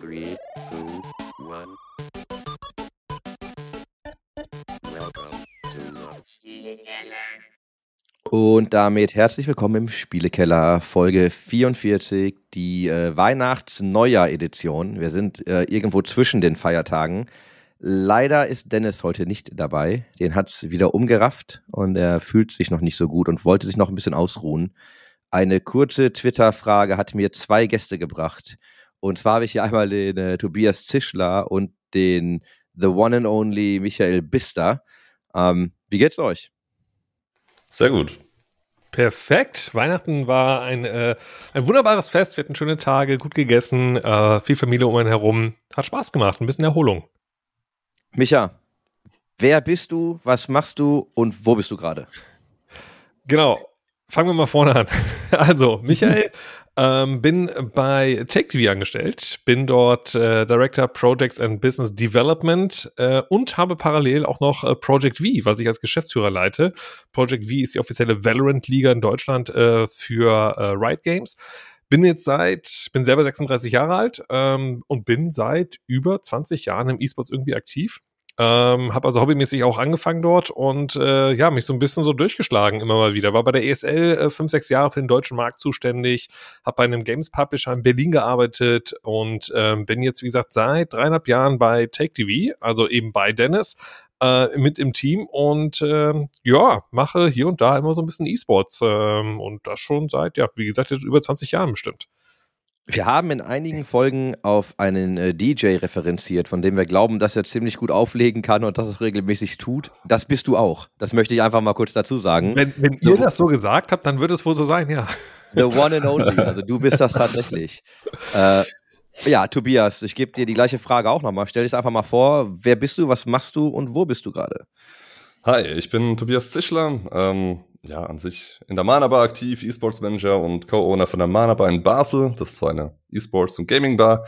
Three, two, one. Welcome to Und damit herzlich willkommen im Spielekeller, Folge 44, die äh, Weihnachts-Neujahr-Edition. Wir sind äh, irgendwo zwischen den Feiertagen. Leider ist Dennis heute nicht dabei. Den hat's wieder umgerafft und er fühlt sich noch nicht so gut und wollte sich noch ein bisschen ausruhen. Eine kurze Twitter-Frage hat mir zwei Gäste gebracht. Und zwar habe ich hier einmal den äh, Tobias Zischler und den The One and Only Michael Bister. Ähm, wie geht's euch? Sehr gut. Perfekt. Weihnachten war ein, äh, ein wunderbares Fest. Wir hatten schöne Tage, gut gegessen, äh, viel Familie um einen herum. Hat Spaß gemacht, ein bisschen Erholung. Micha, wer bist du, was machst du und wo bist du gerade? Genau. Fangen wir mal vorne an. Also, Michael, ähm, bin bei TakeTV angestellt, bin dort äh, Director Projects and Business Development äh, und habe parallel auch noch äh, Project V, was ich als Geschäftsführer leite. Project V ist die offizielle Valorant-Liga in Deutschland äh, für äh, Riot Games. Bin jetzt seit, bin selber 36 Jahre alt ähm, und bin seit über 20 Jahren im E-Sports irgendwie aktiv. Ähm, habe also hobbymäßig auch angefangen dort und äh, ja, mich so ein bisschen so durchgeschlagen immer mal wieder. War bei der ESL äh, fünf, sechs Jahre für den deutschen Markt zuständig, habe bei einem Games Publisher in Berlin gearbeitet und ähm, bin jetzt, wie gesagt, seit dreieinhalb Jahren bei Take TV, also eben bei Dennis, äh, mit im Team und ähm, ja, mache hier und da immer so ein bisschen E-Sports ähm, und das schon seit, ja, wie gesagt, jetzt über 20 Jahren bestimmt. Wir haben in einigen Folgen auf einen äh, DJ referenziert, von dem wir glauben, dass er ziemlich gut auflegen kann und das es regelmäßig tut. Das bist du auch. Das möchte ich einfach mal kurz dazu sagen. Wenn, wenn ihr das so gesagt habt, dann wird es wohl so sein, ja. The one and only. Also du bist das tatsächlich. äh, ja, Tobias, ich gebe dir die gleiche Frage auch nochmal. Stell dich einfach mal vor, wer bist du, was machst du und wo bist du gerade? Hi, ich bin Tobias Zischler. Ähm, ja, an sich in der Manabar aktiv, E-Sports Manager und Co-Owner von der Manabar in Basel. Das ist so eine E-Sports- und Gaming-Bar.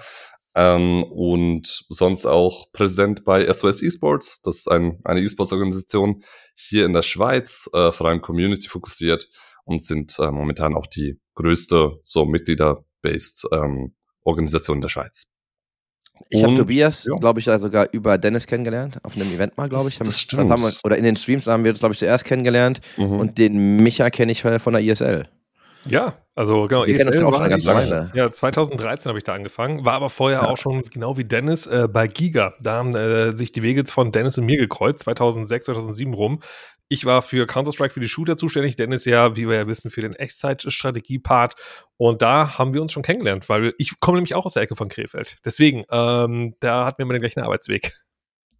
Ähm, und sonst auch Präsident bei SOS E-Sports. Das ist ein, eine E-Sports-Organisation hier in der Schweiz, äh, vor allem Community fokussiert und sind äh, momentan auch die größte so Mitglieder-based ähm, Organisation der Schweiz. Ich habe Tobias, ja. glaube ich, ja sogar über Dennis kennengelernt, auf einem Event mal, glaube ich. Das- das stimmt. wir, oder in den Streams haben wir uns, glaube ich, zuerst kennengelernt. Mhm. Und den Micha kenne ich von der ISL. Ja, also genau. Wir ja auch schon ganz ich- lange. Ja, 2013 habe ich da angefangen, war aber vorher Ja. auch schon genau wie Dennis äh, bei Giga. Da haben äh, sich die Wege von Dennis und mir gekreuzt, 2006, 2007 rum. Ich war für Counter-Strike für die Shooter zuständig, Dennis ja, wie wir ja wissen, für den Echtzeit-Strategie-Part. Und da haben wir uns schon kennengelernt, weil ich komme nämlich auch aus der Ecke von Krefeld. Deswegen, ähm, da hatten wir mal den gleichen Arbeitsweg.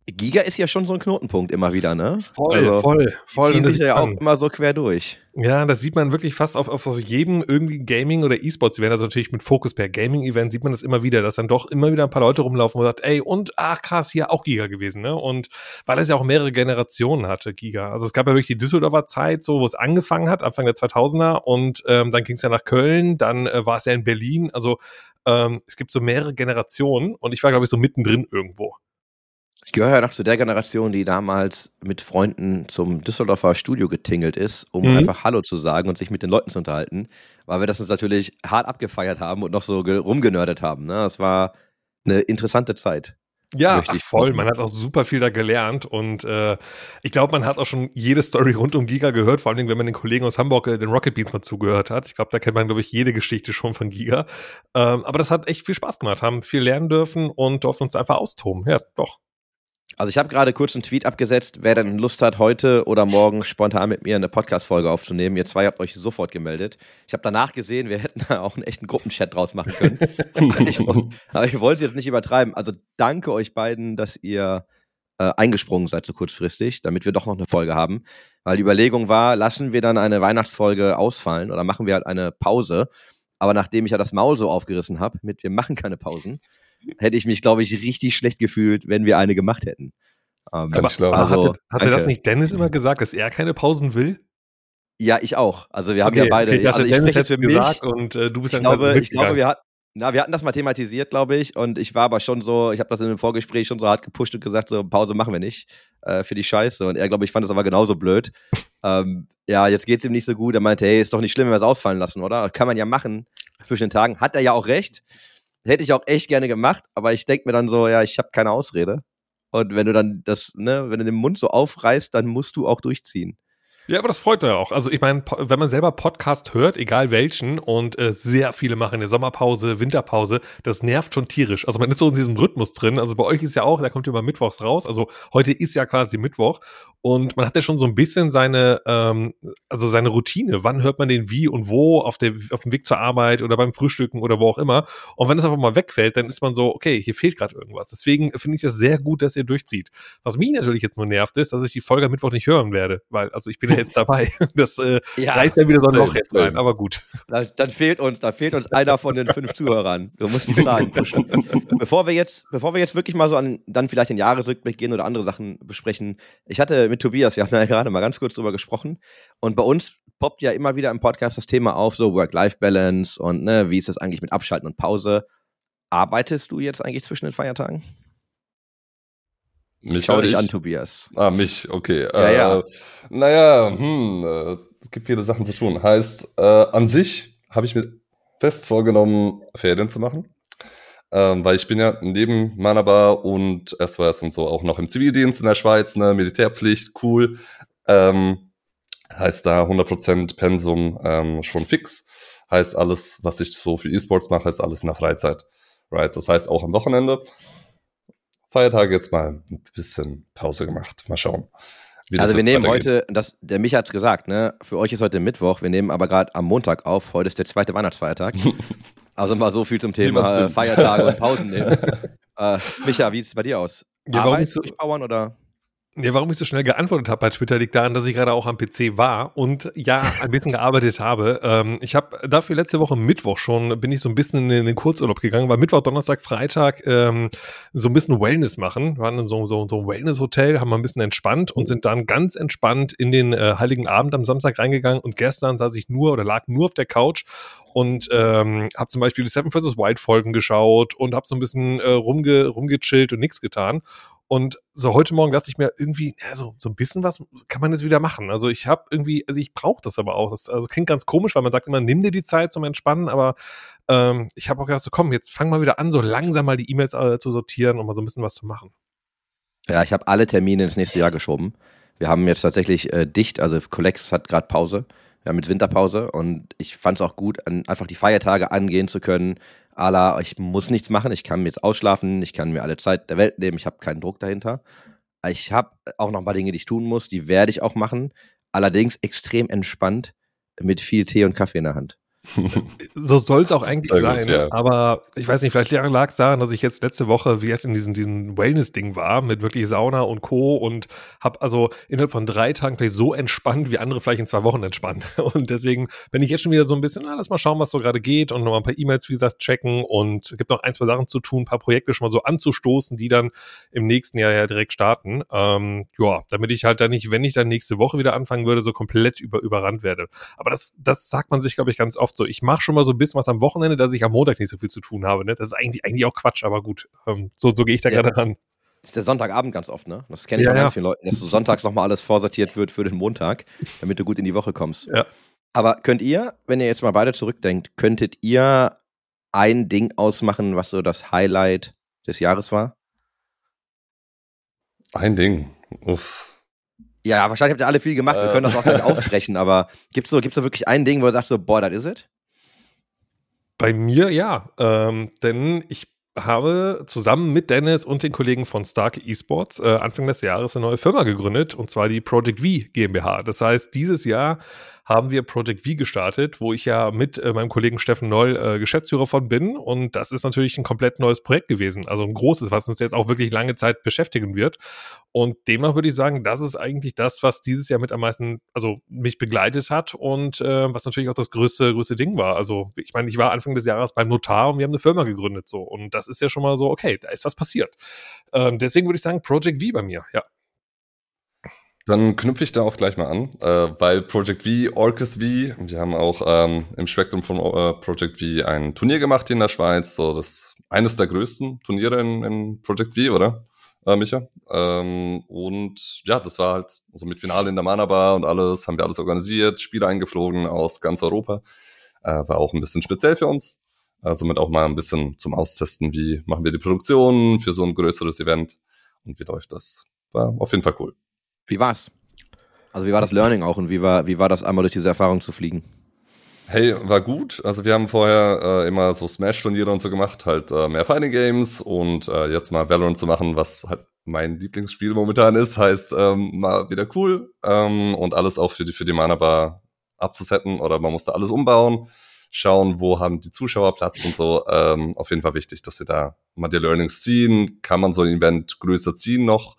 Giga ist ja schon so ein Knotenpunkt immer wieder, ne? Voll, Also, voll, voll. Ziehen Und das sich ja auch immer so quer durch. Ja, das sieht man wirklich fast auf, auf so jedem irgendwie Gaming- oder E-Sports-Event, also natürlich mit Fokus per Gaming-Event sieht man das immer wieder, dass dann doch immer wieder ein paar Leute rumlaufen und sagt, ey, und ach krass, hier auch Giga gewesen, ne? Und weil es ja auch mehrere Generationen hatte, Giga. Also es gab ja wirklich die Düsseldorfer Zeit, so wo es angefangen hat, Anfang der 2000er und ähm, dann ging es ja nach Köln, dann äh, war es ja in Berlin, also ähm, es gibt so mehrere Generationen und ich war, glaube ich, so mittendrin irgendwo. Ich gehöre ja noch zu der Generation, die damals mit Freunden zum Düsseldorfer Studio getingelt ist, um Mhm. einfach Hallo zu sagen und sich mit den Leuten zu unterhalten, weil wir das uns natürlich hart abgefeiert haben und noch so ge- rumgenördet haben. Ne? Das war eine interessante Zeit. Ja, ach, voll. Man hat auch super viel da gelernt und äh, ich glaube, man hat auch schon jede Story rund um Giga gehört, vor allem wenn man den Kollegen aus Hamburg, äh, den Rocket Beans, mal zugehört hat. Ich glaube, da kennt man, glaube ich, jede Geschichte schon von Giga. Ähm, aber das hat echt viel Spaß gemacht, haben viel lernen dürfen und durften uns einfach austoben. Ja, doch. Also ich habe gerade kurz einen Tweet abgesetzt, wer denn Lust hat, heute oder morgen spontan mit mir eine Podcast-Folge aufzunehmen. Ihr zwei habt euch sofort gemeldet. Ich habe danach gesehen, wir hätten da auch einen echten Gruppenchat draus machen können. ich, aber ich wollte es jetzt nicht übertreiben. Also danke euch beiden, dass ihr äh, eingesprungen seid so kurzfristig, damit wir doch noch eine Folge haben. Weil die Überlegung war, lassen wir dann eine Weihnachtsfolge ausfallen oder machen wir halt eine Pause. Aber nachdem ich ja das Maul so aufgerissen habe, mit wir machen keine Pausen, hätte ich mich, glaube ich, richtig schlecht gefühlt, wenn wir eine gemacht hätten. Ähm, ich glauben. also, hatte, hatte das nicht Dennis immer gesagt, dass er keine Pausen will? Ja, ich auch. Also wir haben ja beide. Okay, also ich spreche jetzt für mich. gesagt und äh, du bist ich dann glaube, ich glaube, wir hatten, na, wir hatten das mal thematisiert, glaube ich, und ich war aber schon so, ich habe das in einem Vorgespräch schon so hart gepusht und gesagt, so Pause machen wir nicht äh, für die Scheiße. Und er, glaube ich, fand das aber genauso blöd. ähm, ja, jetzt geht's ihm nicht so gut. Er meinte, hey, ist doch nicht schlimm, wenn wir es ausfallen lassen, oder? Kann man ja machen zwischen den Tagen. Hat er ja auch recht. Hätte ich auch echt gerne gemacht, aber ich denke mir dann so, ja, ich habe keine Ausrede. Und wenn du dann das, ne, wenn du den Mund so aufreißt, dann musst du auch durchziehen. Ja, aber das freut ja auch. Also ich meine, wenn man selber Podcast hört, egal welchen, und äh, sehr viele machen eine Sommerpause, Winterpause, das nervt schon tierisch. Also man ist so in diesem Rhythmus drin. Also bei euch ist ja auch, da kommt immer mittwochs raus. Also heute ist ja quasi Mittwoch und man hat ja schon so ein bisschen seine, ähm, also seine Routine. Wann hört man den wie und wo auf, der, auf dem Weg zur Arbeit oder beim Frühstücken oder wo auch immer. Und wenn es einfach mal wegfällt, dann ist man so, okay, hier fehlt gerade irgendwas. Deswegen finde ich das sehr gut, dass ihr durchzieht. Was mich natürlich jetzt nur nervt, ist, dass ich die Folge Mittwoch nicht hören werde, weil also ich bin ja jetzt dabei. Das äh, Ja. reißt ja wieder so ein Loch jetzt rein, aber gut. Da, dann fehlt uns, da fehlt uns einer von den fünf Zuhörern. Du musst die Zahlen pushen. Bevor wir jetzt, bevor wir jetzt wirklich mal so an dann vielleicht den Jahresrückblick gehen oder andere Sachen besprechen. Ich hatte mit Tobias, wir haben da gerade mal ganz kurz drüber gesprochen. Und bei uns poppt ja immer wieder im Podcast das Thema auf, so Work-Life-Balance und ne, wie ist das eigentlich mit Abschalten und Pause? Arbeitest du jetzt eigentlich zwischen den Feiertagen? Mich Schau dich ich? an, Tobias. Ah, mich, okay. Ja, äh, ja. Naja, hm, äh, es gibt viele Sachen zu tun. Heißt, äh, an sich habe ich mir fest vorgenommen, Ferien zu machen. Ähm, weil ich bin ja neben meiner Bar und SOS und so auch noch im Zivildienst in der Schweiz, ne, Militärpflicht, cool. Ähm, heißt da 100% Pensum ähm, schon fix. Heißt alles, was ich so für E-Sports mache, ist alles in der Freizeit. Right? Das heißt auch am Wochenende. Feiertage jetzt mal ein bisschen Pause gemacht. Mal schauen. wie das Also wir nehmen weitergeht. heute, das, der Micha hat gesagt, ne? Für euch ist heute Mittwoch, wir nehmen aber gerade am Montag auf. Heute ist der zweite Weihnachtsfeiertag. also mal so viel zum Thema. Feiertage und Pausen nehmen. äh, Micha, wie sieht es bei dir aus? Ja, warum Arbeit ist so- durchpowern oder? Ja, warum ich so schnell geantwortet habe bei Twitter, liegt daran, dass ich gerade auch am PC war und ja, ein bisschen gearbeitet habe. Ähm, ich habe dafür letzte Woche Mittwoch schon, bin ich so ein bisschen in, den Kurzurlaub gegangen, weil Mittwoch, Donnerstag, Freitag ähm, so ein bisschen Wellness machen. Wir waren in so, so, so ein Wellness-Hotel, haben mal ein bisschen entspannt und sind dann ganz entspannt in den äh, Heiligen Abend am Samstag reingegangen und gestern saß ich nur oder lag nur auf der Couch und ähm, habe zum Beispiel die Seven vs. White Folgen geschaut und habe so ein bisschen äh, rumge, rumgechillt und nichts getan. Und so heute Morgen dachte ich mir irgendwie, ja, so, so ein bisschen was kann man jetzt wieder machen. Also ich habe irgendwie, also ich brauche das aber auch. Das also klingt ganz komisch, weil man sagt immer, nimm dir die Zeit zum Entspannen, aber ähm, ich habe auch gedacht, so komm, jetzt fang mal wieder an, so langsam mal die E-Mails äh, zu sortieren und mal so ein bisschen was zu machen. Ja, ich habe alle Termine ins nächste Jahr geschoben. Wir haben jetzt tatsächlich äh, dicht, also Collex hat gerade Pause. Wir haben jetzt Winterpause und ich fand es auch gut, an, einfach die Feiertage angehen zu können. Ala, ich muss nichts machen, ich kann jetzt ausschlafen, ich kann mir alle Zeit der Welt nehmen, ich habe keinen Druck dahinter. Ich habe auch noch ein paar Dinge, die ich tun muss, die werde ich auch machen. Allerdings extrem entspannt mit viel Tee und Kaffee in der Hand. So soll es auch eigentlich Sehr gut, sein. ja. Aber ich weiß nicht, vielleicht lag es daran, dass ich jetzt letzte Woche wie in diesem, diesem Wellness-Ding war, mit wirklich Sauna und Co. und habe also innerhalb von drei Tagen vielleicht so entspannt, wie andere vielleicht in zwei Wochen entspannen. Und deswegen bin ich jetzt schon wieder so ein bisschen, na, lass mal schauen, was so gerade geht und nochmal ein paar E-Mails, wie gesagt, checken. Und es gibt noch ein, zwei Sachen zu tun, ein paar Projekte schon mal so anzustoßen, die dann im nächsten Jahr ja direkt starten. Ähm, ja, damit ich halt dann nicht, wenn ich dann nächste Woche wieder anfangen würde, so komplett über, überrannt werde. Aber das, das sagt man sich, glaube ich, ganz oft so. Ich mache schon mal so ein bisschen was am Wochenende, dass ich am Montag nicht so viel zu tun habe. Ne? Das ist eigentlich, eigentlich auch Quatsch, aber gut. Ähm, so, so gehe ich da Ja. gerade ran. Das ist der Sonntagabend ganz oft, ne? Das kenne ich Ja, von ganz ja. vielen Leuten, dass so sonntags nochmal alles vorsortiert wird für den Montag, damit du gut in die Woche kommst. Ja. Aber könnt ihr, wenn ihr jetzt mal beide zurückdenkt, könntet ihr ein Ding ausmachen, was so das Highlight des Jahres war? Ein Ding. Uff. Ja, wahrscheinlich habt ihr alle viel gemacht, wir Äh. können das auch gleich aufsprechen, aber gibt's so, gibt's so wirklich ein Ding, wo du sagst so, boah, das is it? Bei mir ja, ähm, denn ich habe zusammen mit Dennis und den Kollegen von Stark Esports äh, Anfang des Jahres eine neue Firma gegründet und zwar die Project V GmbH. Das heißt, dieses Jahr haben wir Project V gestartet, wo ich ja mit äh, meinem Kollegen Steffen Noll äh, Geschäftsführer von bin und das ist natürlich ein komplett neues Projekt gewesen, also ein großes, was uns jetzt auch wirklich lange Zeit beschäftigen wird und demnach würde ich sagen, das ist eigentlich das, was dieses Jahr mit am meisten, also mich begleitet hat und äh, was natürlich auch das größte, größte Ding war. Also ich meine, ich war Anfang des Jahres beim Notar und wir haben eine Firma gegründet so und das ist ja schon mal so, okay, da ist was passiert. Ähm, deswegen würde ich sagen, Project V bei mir, ja. Dann knüpfe ich da auch gleich mal an, äh, weil Project V, Orcus V, wir haben auch ähm, im Spektrum von äh, Project V ein Turnier gemacht hier in der Schweiz, so das eines der größten Turniere in, in Project V, oder? Äh, Micha? Ähm, und ja, das war halt so mit Finale in der Mana Bar und alles, haben wir alles organisiert, Spieler eingeflogen aus ganz Europa. Äh, war auch ein bisschen speziell für uns. Äh, somit auch mal ein bisschen zum Austesten, wie machen wir die Produktion für so ein größeres Event und wie läuft das. War auf jeden Fall cool. Wie war's? Also wie war das Learning auch und wie war, wie war das einmal durch diese Erfahrung zu fliegen? Hey, war gut. Also wir haben vorher äh, immer so Smash-Turniere und so gemacht, halt äh, mehr Fighting Games und äh, jetzt mal Valorant zu machen, was halt mein Lieblingsspiel momentan ist, heißt ähm, mal wieder cool ähm, und alles auch für die für die Mana Bar abzusetten oder man musste alles umbauen, schauen, wo haben die Zuschauer Platz und so. Ähm, auf jeden Fall wichtig, dass wir da mal die Learnings ziehen. Kann man so ein Event größer ziehen noch?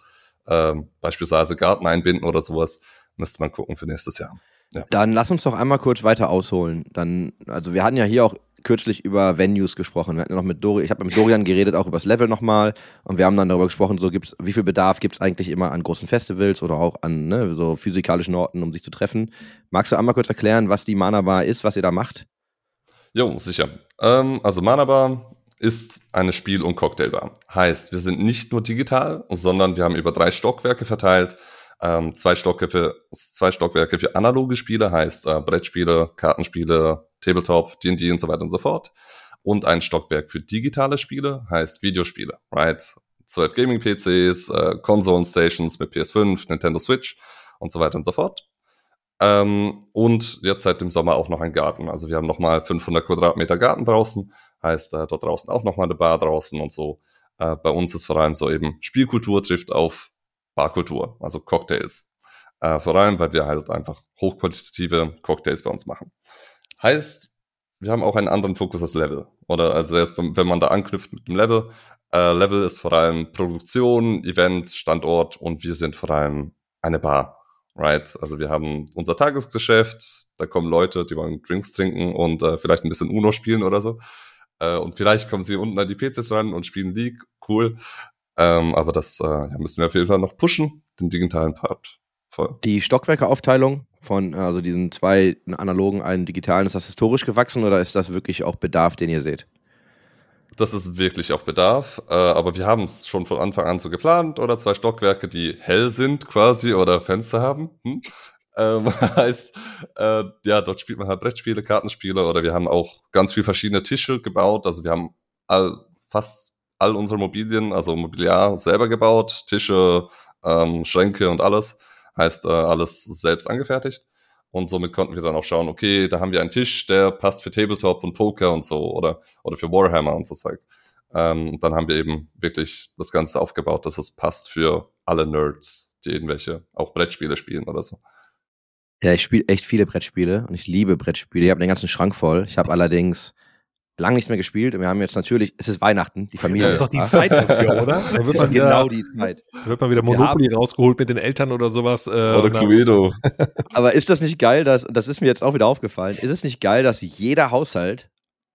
Ähm, beispielsweise Garten einbinden oder sowas. Müsste man gucken für nächstes Jahr. Ja. Dann lass uns doch einmal kurz weiter ausholen. Dann, also wir hatten ja hier auch kürzlich über Venues gesprochen. Wir hatten ja noch mit Dori, ich habe mit Dorian geredet, auch über das Level nochmal. Und wir haben dann darüber gesprochen, so gibt's, wie viel Bedarf gibt es eigentlich immer an großen Festivals oder auch an ne, so physikalischen Orten, um sich zu treffen. Magst du einmal kurz erklären, was die Mana Bar ist, was ihr da macht? Jo, sicher. Ähm, also Mana Bar ist eine Spiel- und Cocktailbar. Heißt, wir sind nicht nur digital, sondern wir haben über drei Stockwerke verteilt ähm, zwei, Stockwerke für, zwei Stockwerke für analoge Spiele, heißt äh, Brettspiele, Kartenspiele, Tabletop, D&D und so weiter und so fort. Und ein Stockwerk für digitale Spiele, heißt Videospiele, right? 12 Gaming-PCs, äh, Konsolen-Stations mit PS5, Nintendo Switch und so weiter und so fort. Ähm, und jetzt seit dem Sommer auch noch ein Garten. Also wir haben nochmal 500 Quadratmeter Garten draußen, heißt äh, dort draußen auch nochmal eine Bar draußen und so. Äh, bei uns ist vor allem so eben Spielkultur trifft auf Barkultur, also Cocktails. Äh, vor allem, weil wir halt einfach hochqualitative Cocktails bei uns machen. Heißt, wir haben auch einen anderen Fokus als Level. Oder also jetzt, wenn man da anknüpft mit dem Level, äh, Level ist vor allem Produktion, Event, Standort und wir sind vor allem eine Bar. Right? Also wir haben unser Tagesgeschäft, da kommen Leute, die wollen Drinks trinken und äh, vielleicht ein bisschen Uno spielen oder so. Äh, und vielleicht kommen sie unten an die PCs ran und spielen League. Cool. Ähm, aber das äh, ja, müssen wir auf jeden Fall noch pushen, den digitalen Part. Voll. Die Stockwerkeaufteilung von also diesen zwei analogen, einen digitalen, ist das historisch gewachsen oder ist das wirklich auch Bedarf, den ihr seht? Das ist wirklich auch Bedarf, äh, aber wir haben es schon von Anfang an so geplant oder zwei Stockwerke, die hell sind quasi oder Fenster haben. Hm? Ähm, heißt, äh, ja, dort spielt man halt Brettspiele, Kartenspiele oder wir haben auch ganz viele verschiedene Tische gebaut. Also wir haben all, fast all unsere Mobilien, also Mobiliar selber gebaut, Tische, ähm, Schränke und alles. Heißt, äh, alles selbst angefertigt. Und somit konnten wir dann auch schauen, okay, da haben wir einen Tisch, der passt für Tabletop und Poker und so oder, oder für Warhammer und so Zeug. Ähm, dann haben wir eben wirklich das Ganze aufgebaut, dass es passt für alle Nerds, die irgendwelche auch Brettspiele spielen oder so. Ja, ich spiele echt viele Brettspiele und ich liebe Brettspiele. Ich habe den ganzen Schrank voll. Ich habe allerdings lang nichts mehr gespielt und wir haben jetzt natürlich, es ist Weihnachten, die Familie. Das ist doch die Zeit dafür, oder? Da wird man wieder, genau die Zeit. Da wird man wieder Monopoly rausgeholt mit den Eltern oder sowas. Äh, oder Cluedo. Aber ist das nicht geil, dass, das ist mir jetzt auch wieder aufgefallen, ist es nicht geil, dass jeder Haushalt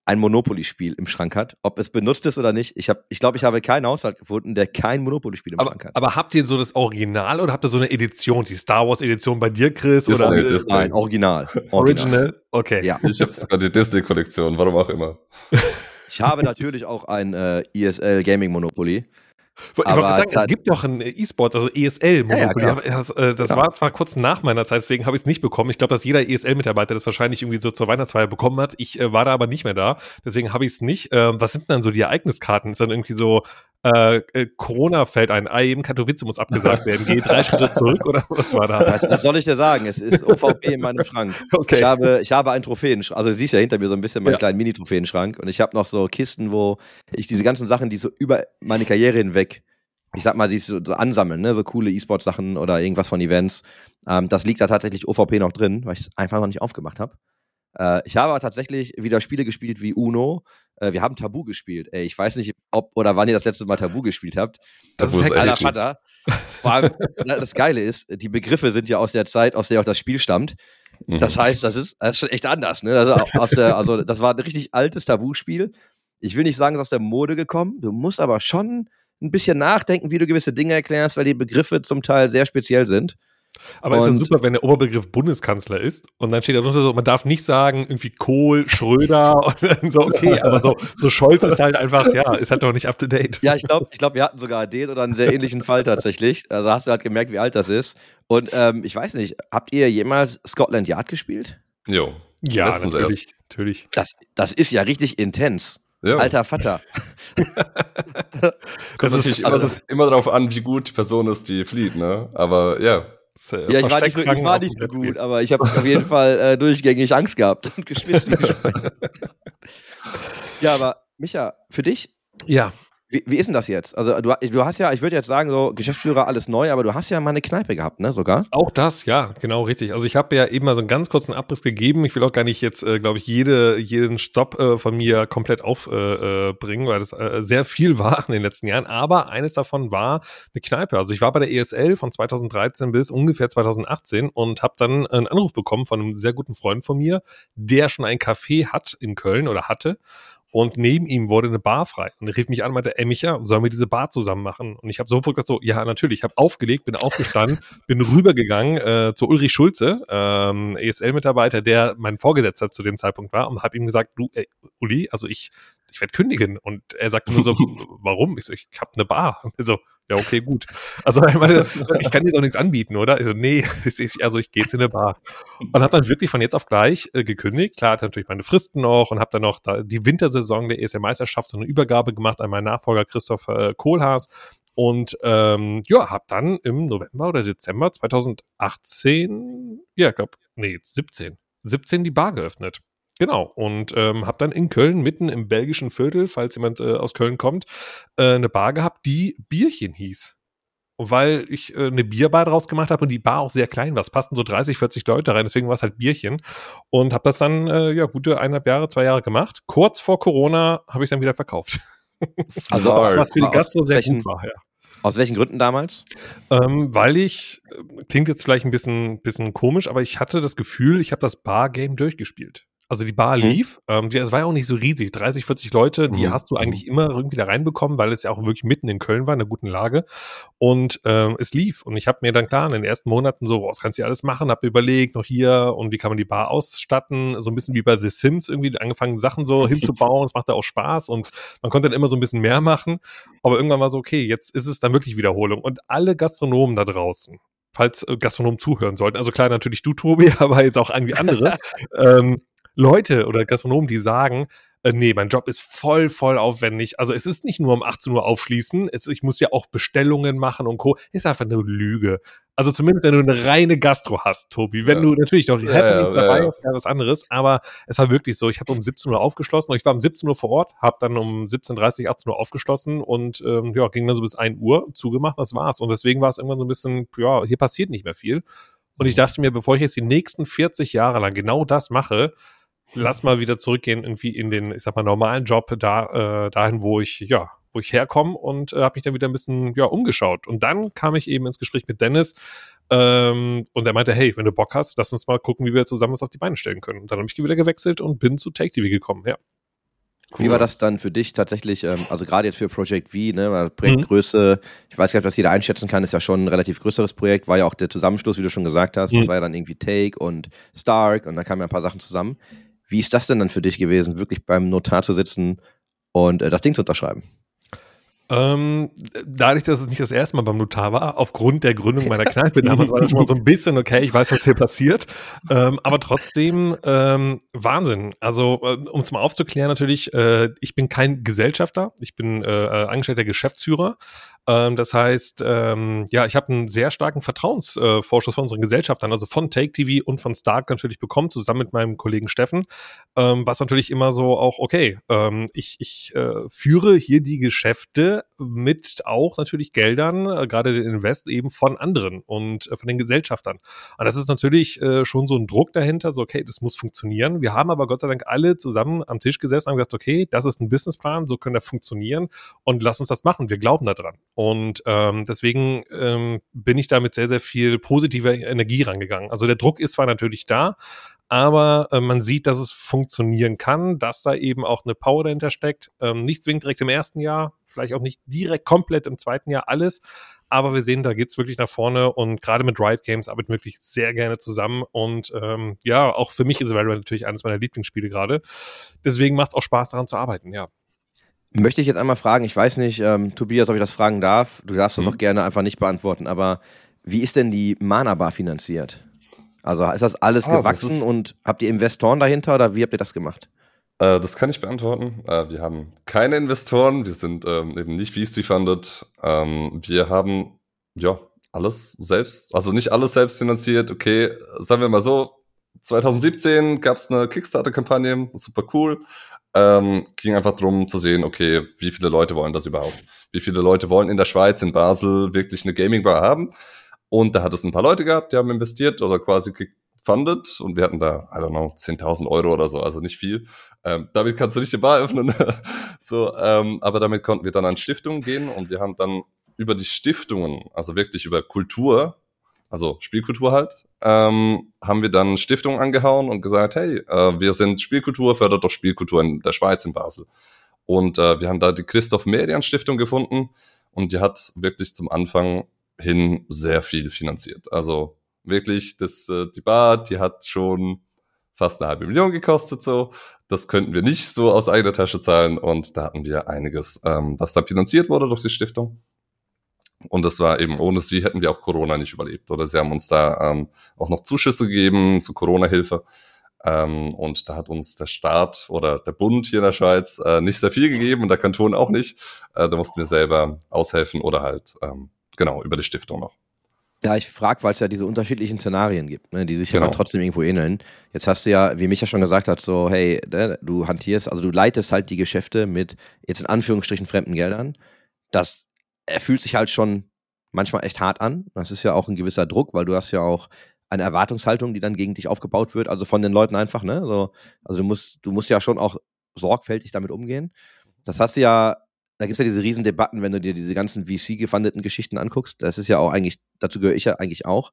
ein Monopoly-Spiel im Schrank hat, ob es benutzt ist oder nicht. Ich, hab, ich glaube, ich habe keinen Haushalt gefunden, der kein Monopoly-Spiel im aber, Schrank hat. Aber habt ihr so das Original oder habt ihr so eine Edition, die Star Wars-Edition bei dir, Chris? Ist oder ist Nein, original. original? Original? Okay. Ja. Ich habe sogar die Disney-Kollektion, warum auch immer. Ich habe natürlich auch ein äh, ESL Gaming Monopoly. Ich wollte sagen, es gibt doch ein E-Sports, also ESL Monopoly. Ja, ja, das, äh, das war zwar kurz nach meiner Zeit, deswegen habe ich es nicht bekommen. Ich glaube, dass jeder ESL-Mitarbeiter das wahrscheinlich irgendwie so zur Weihnachtsfeier bekommen hat. Ich äh, war da aber nicht mehr da, deswegen habe ich es nicht. Ähm, was sind denn dann so die Ereigniskarten? Ist dann irgendwie so äh, äh, Corona fällt ein Ei, eben Katowice muss abgesagt werden. Geh drei Schritte zurück oder was war da? Was, was soll ich dir sagen? Es ist OVP in meinem Schrank. Okay. Ich habe, ich habe einen Trophäenschrank. Also du siehst ja hinter mir so ein bisschen meinen Ja. kleinen Mini-Trophäenschrank. Und ich habe noch so Kisten, wo ich diese ganzen Sachen, die so über meine Karriere hinweg, ich sag mal, die so, so ansammeln, ne? so coole E-Sport-Sachen oder irgendwas von Events. Ähm, das liegt da tatsächlich OVP noch drin, weil ich es einfach noch nicht aufgemacht habe. Äh, ich habe aber tatsächlich wieder Spiele gespielt wie Uno. Äh, wir haben Tabu gespielt. Ey, ich weiß nicht, ob oder wann ihr das letzte Mal Tabu gespielt habt. Tabu das ist ist echt alter gut. Vater. Vor allem, das Geile ist, die Begriffe sind ja aus der Zeit, aus der auch das Spiel stammt. Mhm. Das heißt, das ist, das ist schon echt anders. Ne? Aus der, also das war ein richtig altes Tabuspiel. Ich will nicht sagen, es ist aus der Mode gekommen. Du musst aber schon ein bisschen nachdenken, wie du gewisse Dinge erklärst, weil die Begriffe zum Teil sehr speziell sind. Aber ist ja Und- super, wenn der Oberbegriff Bundeskanzler ist und dann steht da drunter so, man darf nicht sagen irgendwie Kohl, Schröder und dann so, okay, aber so, so Scholz ist halt einfach, ja, ist halt noch nicht up to date. Ja, ich glaube, ich glaub, wir hatten sogar den oder einen sehr ähnlichen Fall tatsächlich. Also hast du halt gemerkt, wie alt das ist. Und ähm, ich weiß nicht, habt ihr jemals Scotland Yard gespielt? Jo. Ja, natürlich. natürlich. Das, das ist ja richtig intens. Ja. Alter Vater. Das ist- immer, das ist immer darauf an, wie gut die Person ist, die flieht, ne? Aber ja. Ja, ich war nicht so, ich war nicht so gut, aber ich habe auf jeden Fall äh, durchgängig Angst gehabt und geschwitzt. ja, aber Micha, für dich, Ja, wie, wie ist denn das jetzt? Also du, du hast ja, ich würde jetzt sagen, so Geschäftsführer, alles neu, aber du hast ja mal eine Kneipe gehabt, ne, sogar? Auch das, ja, genau richtig. Also ich habe ja eben mal so einen ganz kurzen Abriss gegeben. Ich will auch gar nicht jetzt, äh, glaube ich, jede, jeden Stopp äh, von mir komplett aufbringen, äh, bringen, weil das äh, sehr viel war in den letzten Jahren. Aber eines davon war eine Kneipe. Also ich war bei der ESL von 2013 bis ungefähr 2018 und habe dann einen Anruf bekommen von einem sehr guten Freund von mir, der schon ein Café hat in Köln oder hatte. Und neben ihm wurde eine Bar frei. Und er rief mich an und meinte, ey Micha, sollen wir diese Bar zusammen machen? Und ich habe sofort gesagt so, ja, natürlich. Ich habe aufgelegt, bin aufgestanden, bin rübergegangen äh, zu Ulrich Schulze, ähm, ESL-Mitarbeiter, der mein Vorgesetzter zu dem Zeitpunkt war und habe ihm gesagt, du, ey, Uli, also ich, ich werde kündigen. Und er sagte nur so, warum? Ich so, ich habe eine Bar. Und er so, ja, okay, gut. Also er meinte, ich kann dir doch nichts anbieten, oder? Ich so, nee, ich- also ich gehe jetzt in eine Bar. Und habe dann wirklich von jetzt auf gleich äh, gekündigt. Klar, hatte natürlich meine Fristen noch und habe dann noch da die Wintersaison der ESL-Meisterschaft so eine Übergabe gemacht an meinen Nachfolger Christoph äh, Kohlhaas. Und ähm, ja, habe dann im November oder Dezember 2018, ja, ich glaube, nee, 17, 17 die Bar geöffnet. Genau. Und ähm, habe dann in Köln, mitten im belgischen Viertel, falls jemand äh, aus Köln kommt, äh, eine Bar gehabt, die Bierchen hieß. Und weil ich äh, eine Bierbar draus gemacht habe und die Bar auch sehr klein war, es passten so 30, 40 Leute rein, deswegen war es halt Bierchen. Und habe das dann, äh, ja, gute eineinhalb Jahre, zwei Jahre gemacht. Kurz vor Corona habe ich es dann wieder verkauft. Also Smart. Was für die aus Gastro sehr welchen- gut war, ja. Aus welchen Gründen damals? Ähm, weil ich, äh, klingt jetzt vielleicht ein bisschen, bisschen komisch, aber ich hatte das Gefühl, ich habe das Bar-Game durchgespielt. Also die Bar Mhm. lief, ähm, die, es war ja auch nicht so riesig, 30, 40 Leute, die Mhm. hast du eigentlich immer irgendwie da reinbekommen, weil es ja auch wirklich mitten in Köln war, in einer guten Lage. Und ähm, es lief. Und ich habe mir dann klar in den ersten Monaten so, was kannst du hier alles machen, habe überlegt, noch hier und wie kann man die Bar ausstatten, so ein bisschen wie bei The Sims irgendwie angefangen, Sachen so hinzubauen. Es machte auch Spaß und man konnte dann immer so ein bisschen mehr machen. Aber irgendwann war so, okay, jetzt ist es dann wirklich Wiederholung. Und alle Gastronomen da draußen, falls äh, Gastronomen zuhören sollten, also klar, natürlich du, Tobi, aber jetzt auch irgendwie andere, ähm, Leute oder Gastronomen, die sagen, äh, nee, mein Job ist voll, voll aufwendig. Also es ist nicht nur um 18 Uhr aufschließen, es, ich muss ja auch Bestellungen machen und Co. Ist einfach eine Lüge. Also zumindest, wenn du eine reine Gastro hast, Tobi. Wenn Ja. du natürlich noch Ja, Happenings ja, dabei ja. hast, wäre was anderes. Aber es war wirklich so, ich habe um 17 Uhr aufgeschlossen und ich war um 17 Uhr vor Ort, habe dann um 17.30 18 Uhr aufgeschlossen und ähm, ja, ging dann so bis 1 Uhr, zugemacht, das war's. Und deswegen war es irgendwann so ein bisschen, ja, hier passiert nicht mehr viel. Und ich dachte mir, bevor ich jetzt die nächsten 40 Jahre lang genau das mache, lass mal wieder zurückgehen irgendwie in den, ich sag mal, normalen Job da, äh, dahin, wo ich, ja, wo ich herkomme und äh, habe mich dann wieder ein bisschen, ja, umgeschaut. Und dann kam ich eben ins Gespräch mit Dennis ähm, und er meinte, hey, wenn du Bock hast, lass uns mal gucken, wie wir zusammen was auf die Beine stellen können. Und dann habe ich wieder gewechselt und bin zu Take TV gekommen, ja. Wie war das dann für dich tatsächlich, ähm, also gerade jetzt für Project V, ne, Projektgröße, ich weiß gar nicht, was jeder einschätzen kann, ist ja schon ein relativ größeres Projekt, war ja auch der Zusammenschluss, wie du schon gesagt hast, Mhm. das war ja dann irgendwie Take und Stark und da kamen ja ein paar Sachen zusammen. Wie ist das denn dann für dich gewesen, wirklich beim Notar zu sitzen und äh, das Ding zu unterschreiben? Ähm, dadurch, dass es nicht das erste Mal beim Notar war, aufgrund der Gründung meiner Kneipe damals war das schon mal so ein bisschen, okay, ich weiß, was hier passiert. Ähm, aber trotzdem ähm, Wahnsinn. Also, äh, um es mal aufzuklären, natürlich, äh, ich bin kein Gesellschafter, ich bin äh, äh, angestellter Geschäftsführer. Ähm, das heißt, ähm, ja, ich habe einen sehr starken Vertrauensvorschuss äh, von unseren Gesellschaftern, also von Take TV und von Stark natürlich bekommen, zusammen mit meinem Kollegen Steffen. Ähm, was natürlich immer so auch, okay, ähm, ich, ich äh, führe hier die Geschäfte mit auch natürlich Geldern, äh, gerade den Invest eben von anderen und äh, von den Gesellschaftern. Und das ist natürlich äh, schon so ein Druck dahinter, so, okay, das muss funktionieren. Wir haben aber Gott sei Dank alle zusammen am Tisch gesessen und gesagt, okay, das ist ein Businessplan, so kann der funktionieren und lass uns das machen. Wir glauben daran. Und ähm, deswegen ähm, bin ich da mit sehr, sehr viel positiver Energie rangegangen. Also der Druck ist zwar natürlich da, aber äh, man sieht, dass es funktionieren kann, dass da eben auch eine Power dahinter steckt. Ähm, nicht zwingend direkt im ersten Jahr, vielleicht auch nicht direkt komplett im zweiten Jahr alles, aber wir sehen, da geht's wirklich nach vorne und gerade mit Riot Games arbeiten wir wirklich sehr gerne zusammen und ähm, ja, auch für mich ist Valorant natürlich eines meiner Lieblingsspiele gerade. Deswegen macht's auch Spaß daran zu arbeiten, ja. Möchte ich jetzt einmal fragen, ich weiß nicht, ähm, Tobias, ob ich das fragen darf, du darfst das Mhm. auch gerne einfach nicht beantworten, aber wie ist denn die Mana Bar finanziert? Also ist das alles Ah, das gewachsen ist- und habt ihr Investoren dahinter oder wie habt ihr das gemacht? Äh, das kann ich beantworten. Äh, wir haben keine Investoren, wir sind ähm, eben nicht VC-funded. Ähm, wir haben ja alles selbst, also nicht alles selbst finanziert. Okay, sagen wir mal so, 2017 gab es eine Kickstarter-Kampagne, super cool. Ähm, ging einfach darum zu sehen, okay, wie viele Leute wollen das überhaupt? Wie viele Leute wollen in der Schweiz, in Basel wirklich eine Gaming-Bar haben? Und da hat es ein paar Leute gehabt, die haben investiert oder quasi gefundet und wir hatten da, I don't know, 10.000 Euro oder so, also nicht viel. Ähm, damit kannst du nicht die Bar öffnen. so, ähm, aber damit konnten wir dann an Stiftungen gehen und wir haben dann über die Stiftungen, also wirklich über Kultur, also Spielkultur halt, ähm, haben wir dann Stiftungen angehauen und gesagt, hey, äh, wir sind Spielkultur, fördert doch Spielkultur in der Schweiz, in Basel. Und äh, wir haben da die Christoph Merian Stiftung gefunden und die hat wirklich zum Anfang hin sehr viel finanziert. Also wirklich, das, äh, die Bar, die hat schon fast eine halbe Million gekostet so. Das könnten wir nicht so aus eigener Tasche zahlen und da hatten wir einiges, ähm, was dann finanziert wurde durch die Stiftung. Und das war eben, ohne sie hätten wir auch Corona nicht überlebt. Oder sie haben uns da ähm, auch noch Zuschüsse gegeben zur Corona-Hilfe. Ähm, und da hat uns der Staat oder der Bund hier in der Schweiz äh, nicht sehr viel gegeben und der Kanton auch nicht. Äh, da mussten wir selber aushelfen oder halt, ähm, genau, über die Stiftung noch. Ja, ich frage, weil es ja diese unterschiedlichen Szenarien gibt, ne, die sich ja Genau. aber trotzdem irgendwo ähneln. Jetzt hast du ja, wie Micha schon gesagt hat, so, hey, ne, du hantierst, also du leitest halt die Geschäfte mit jetzt in Anführungsstrichen fremden Geldern. Das fühlt sich halt schon manchmal echt hart an. Das ist ja auch ein gewisser Druck, weil du hast ja auch eine Erwartungshaltung, die dann gegen dich aufgebaut wird, also von den Leuten einfach, ne? So, also du musst, du musst ja schon auch sorgfältig damit umgehen. Das hast du ja, da gibt es ja diese riesen Debatten, wenn du dir diese ganzen VC-gefundeten Geschichten anguckst. Das ist ja auch eigentlich, dazu gehöre ich ja eigentlich auch.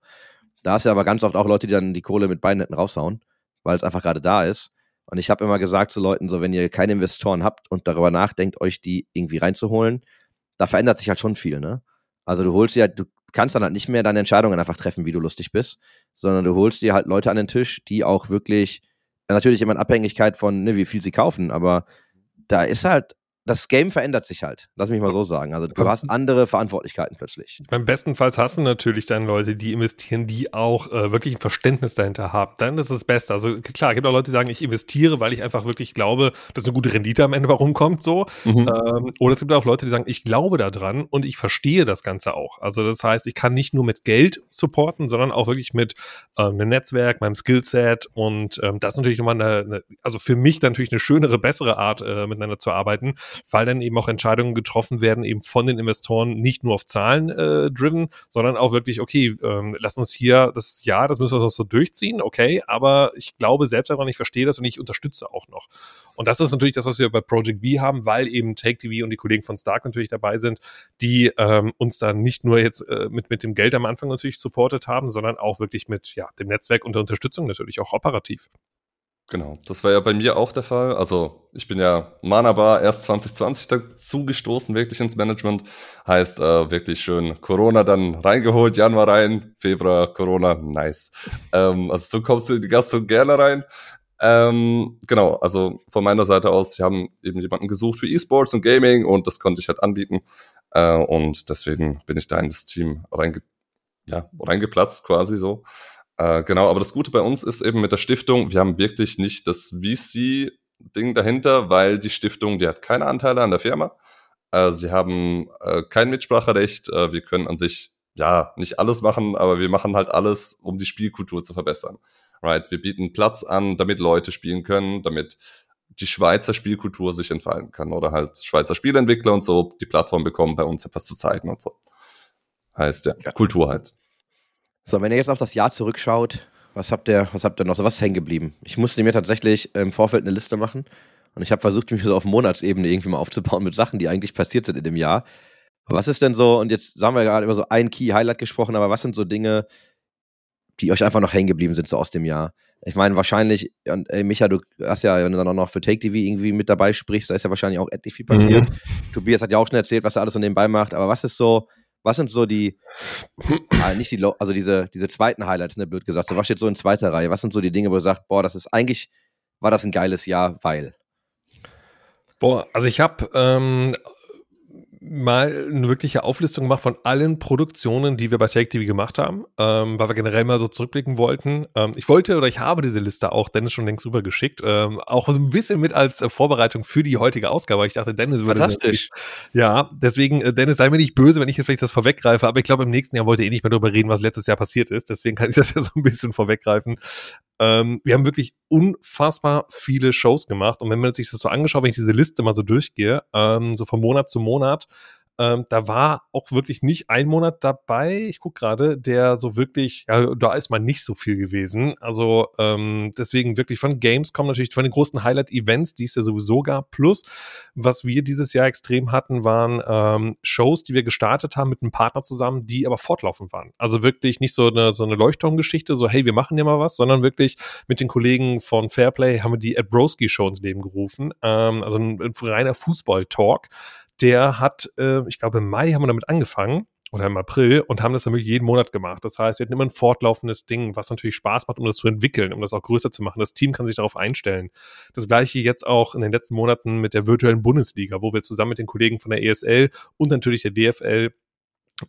Da hast du aber ganz oft auch Leute, die dann die Kohle mit beiden Händen raushauen, weil es einfach gerade da ist. Und ich habe immer gesagt zu Leuten, so wenn ihr keine Investoren habt und darüber nachdenkt, euch die irgendwie reinzuholen, da verändert sich halt schon viel, ne? Also du holst dir halt, du kannst dann halt nicht mehr deine Entscheidungen einfach treffen, wie du lustig bist, sondern du holst dir halt Leute an den Tisch, die auch wirklich, natürlich immer in Abhängigkeit von, ne, wie viel sie kaufen, aber da ist halt, das Game verändert sich halt, lass mich mal so sagen. Also du hast andere Verantwortlichkeiten plötzlich. Beim bestenfalls hast du natürlich dann Leute, die investieren, die auch äh, wirklich ein Verständnis dahinter haben. Dann ist es das Beste. Also klar, es gibt auch Leute, die sagen, ich investiere, weil ich einfach wirklich glaube, dass eine gute Rendite am Ende warum kommt so. Mhm. Ähm, oder es gibt auch Leute, die sagen, ich glaube daran und ich verstehe das Ganze auch. Also das heißt, ich kann nicht nur mit Geld supporten, sondern auch wirklich mit ähm, einem Netzwerk, meinem Skillset und ähm, das ist natürlich nochmal eine, eine, also für mich dann natürlich eine schönere, bessere Art, äh, miteinander zu arbeiten, weil dann eben auch Entscheidungen getroffen werden, eben von den Investoren nicht nur auf Zahlen äh, driven, sondern auch wirklich, okay, ähm, lass uns hier das Jahr, das müssen wir noch so durchziehen, okay, aber ich glaube selbst daran, ich verstehe das und ich unterstütze auch noch. Und das ist natürlich das, was wir bei Project V haben, weil eben Take TV und die Kollegen von Stark natürlich dabei sind, die ähm, uns dann nicht nur jetzt äh, mit, mit dem Geld am Anfang natürlich supportet haben, sondern auch wirklich mit ja, dem Netzwerk und der Unterstützung natürlich auch operativ. Genau, das war ja bei mir auch der Fall. Also ich bin ja Manabar erst 2020 dazu gestoßen, wirklich ins Management. Heißt äh, wirklich schön Corona dann reingeholt, Januar rein, Februar Corona, nice. ähm, also so kommst du in die Gastro gerne rein. Ähm, genau, also von meiner Seite aus, sie haben eben jemanden gesucht für E-Sports und Gaming und das konnte ich halt anbieten. Äh, und deswegen bin ich da in das Team reinge ja, reingeplatzt quasi so. Äh, genau, aber das Gute bei uns ist eben mit der Stiftung, wir haben wirklich nicht das VC-Ding dahinter, weil die Stiftung, die hat keine Anteile an der Firma. Äh, sie haben äh, kein Mitspracherecht. Äh, wir können an sich, ja, nicht alles machen, aber wir machen halt alles, um die Spielkultur zu verbessern. Right? Wir bieten Platz an, damit Leute spielen können, damit die Schweizer Spielkultur sich entfalten kann oder halt Schweizer Spielentwickler und so die Plattform bekommen, bei uns etwas zu zeigen und so. Heißt ja, Ja. Kultur halt. So, wenn ihr jetzt auf das Jahr zurückschaut, was habt ihr, was habt ihr noch so, was ist hängen geblieben? Ich musste mir tatsächlich im Vorfeld eine Liste machen und ich habe versucht, mich so auf Monatsebene irgendwie mal aufzubauen mit Sachen, die eigentlich passiert sind in dem Jahr. Was ist denn so, und jetzt haben wir gerade über so ein Key-Highlight gesprochen, aber was sind so Dinge, die euch einfach noch hängen geblieben sind, so aus dem Jahr? Ich meine, wahrscheinlich, und ey, Micha, du hast ja, wenn du dann auch noch für Take TV irgendwie mit dabei sprichst, da ist ja wahrscheinlich auch etlich viel passiert. Tobias hat ja auch schon erzählt, was er alles so nebenbei macht, aber was ist so, was sind so die, ah, nicht die, also diese, diese zweiten Highlights, ne, blöd gesagt, so was steht so in zweiter Reihe? Was sind so die Dinge, wo du sagst, boah, das ist eigentlich, war das ein geiles Jahr, weil? Boah, also ich habe ähm, mal eine wirkliche Auflistung gemacht von allen Produktionen, die wir bei Take TV gemacht haben, ähm, weil wir generell mal so zurückblicken wollten. Ähm, ich wollte oder ich habe diese Liste auch Dennis schon längst rübergeschickt, ähm, auch ein bisschen mit als äh, Vorbereitung für die heutige Ausgabe. Ich dachte, Dennis würde Fantastisch. Ja, deswegen, äh, Dennis, sei mir nicht böse, wenn ich jetzt vielleicht das vorweggreife, aber ich glaube, im nächsten Jahr wollt ihr eh nicht mehr darüber reden, was letztes Jahr passiert ist. Deswegen kann ich das ja so ein bisschen vorweggreifen. Ähm, wir haben wirklich unfassbar viele Shows gemacht. Und wenn man sich das so angeschaut, wenn ich diese Liste mal so durchgehe, ähm, so von Monat zu Monat, ähm, da war auch wirklich nicht ein Monat dabei, ich gucke gerade, der so wirklich, ja, da ist mal nicht so viel gewesen. Also ähm, deswegen wirklich von Games kommen natürlich von den großen Highlight-Events, die es ja sowieso gab. Plus, was wir dieses Jahr extrem hatten, waren ähm, Shows, die wir gestartet haben mit einem Partner zusammen, die aber fortlaufend waren. Also wirklich nicht so eine, so eine Leuchtturmgeschichte, so hey, wir machen ja mal was, sondern wirklich mit den Kollegen von Fairplay haben wir die Ed Broski Show ins Leben gerufen. Ähm, also ein, ein reiner Fußball-Talk der hat, äh, ich glaube, im Mai haben wir damit angefangen oder im April und haben das dann wirklich jeden Monat gemacht. Das heißt, wir hatten immer ein fortlaufendes Ding, was natürlich Spaß macht, um das zu entwickeln, um das auch größer zu machen. Das Team kann sich darauf einstellen. Das gleiche jetzt auch in den letzten Monaten mit der virtuellen Bundesliga, wo wir zusammen mit den Kollegen von der ESL und natürlich der DFL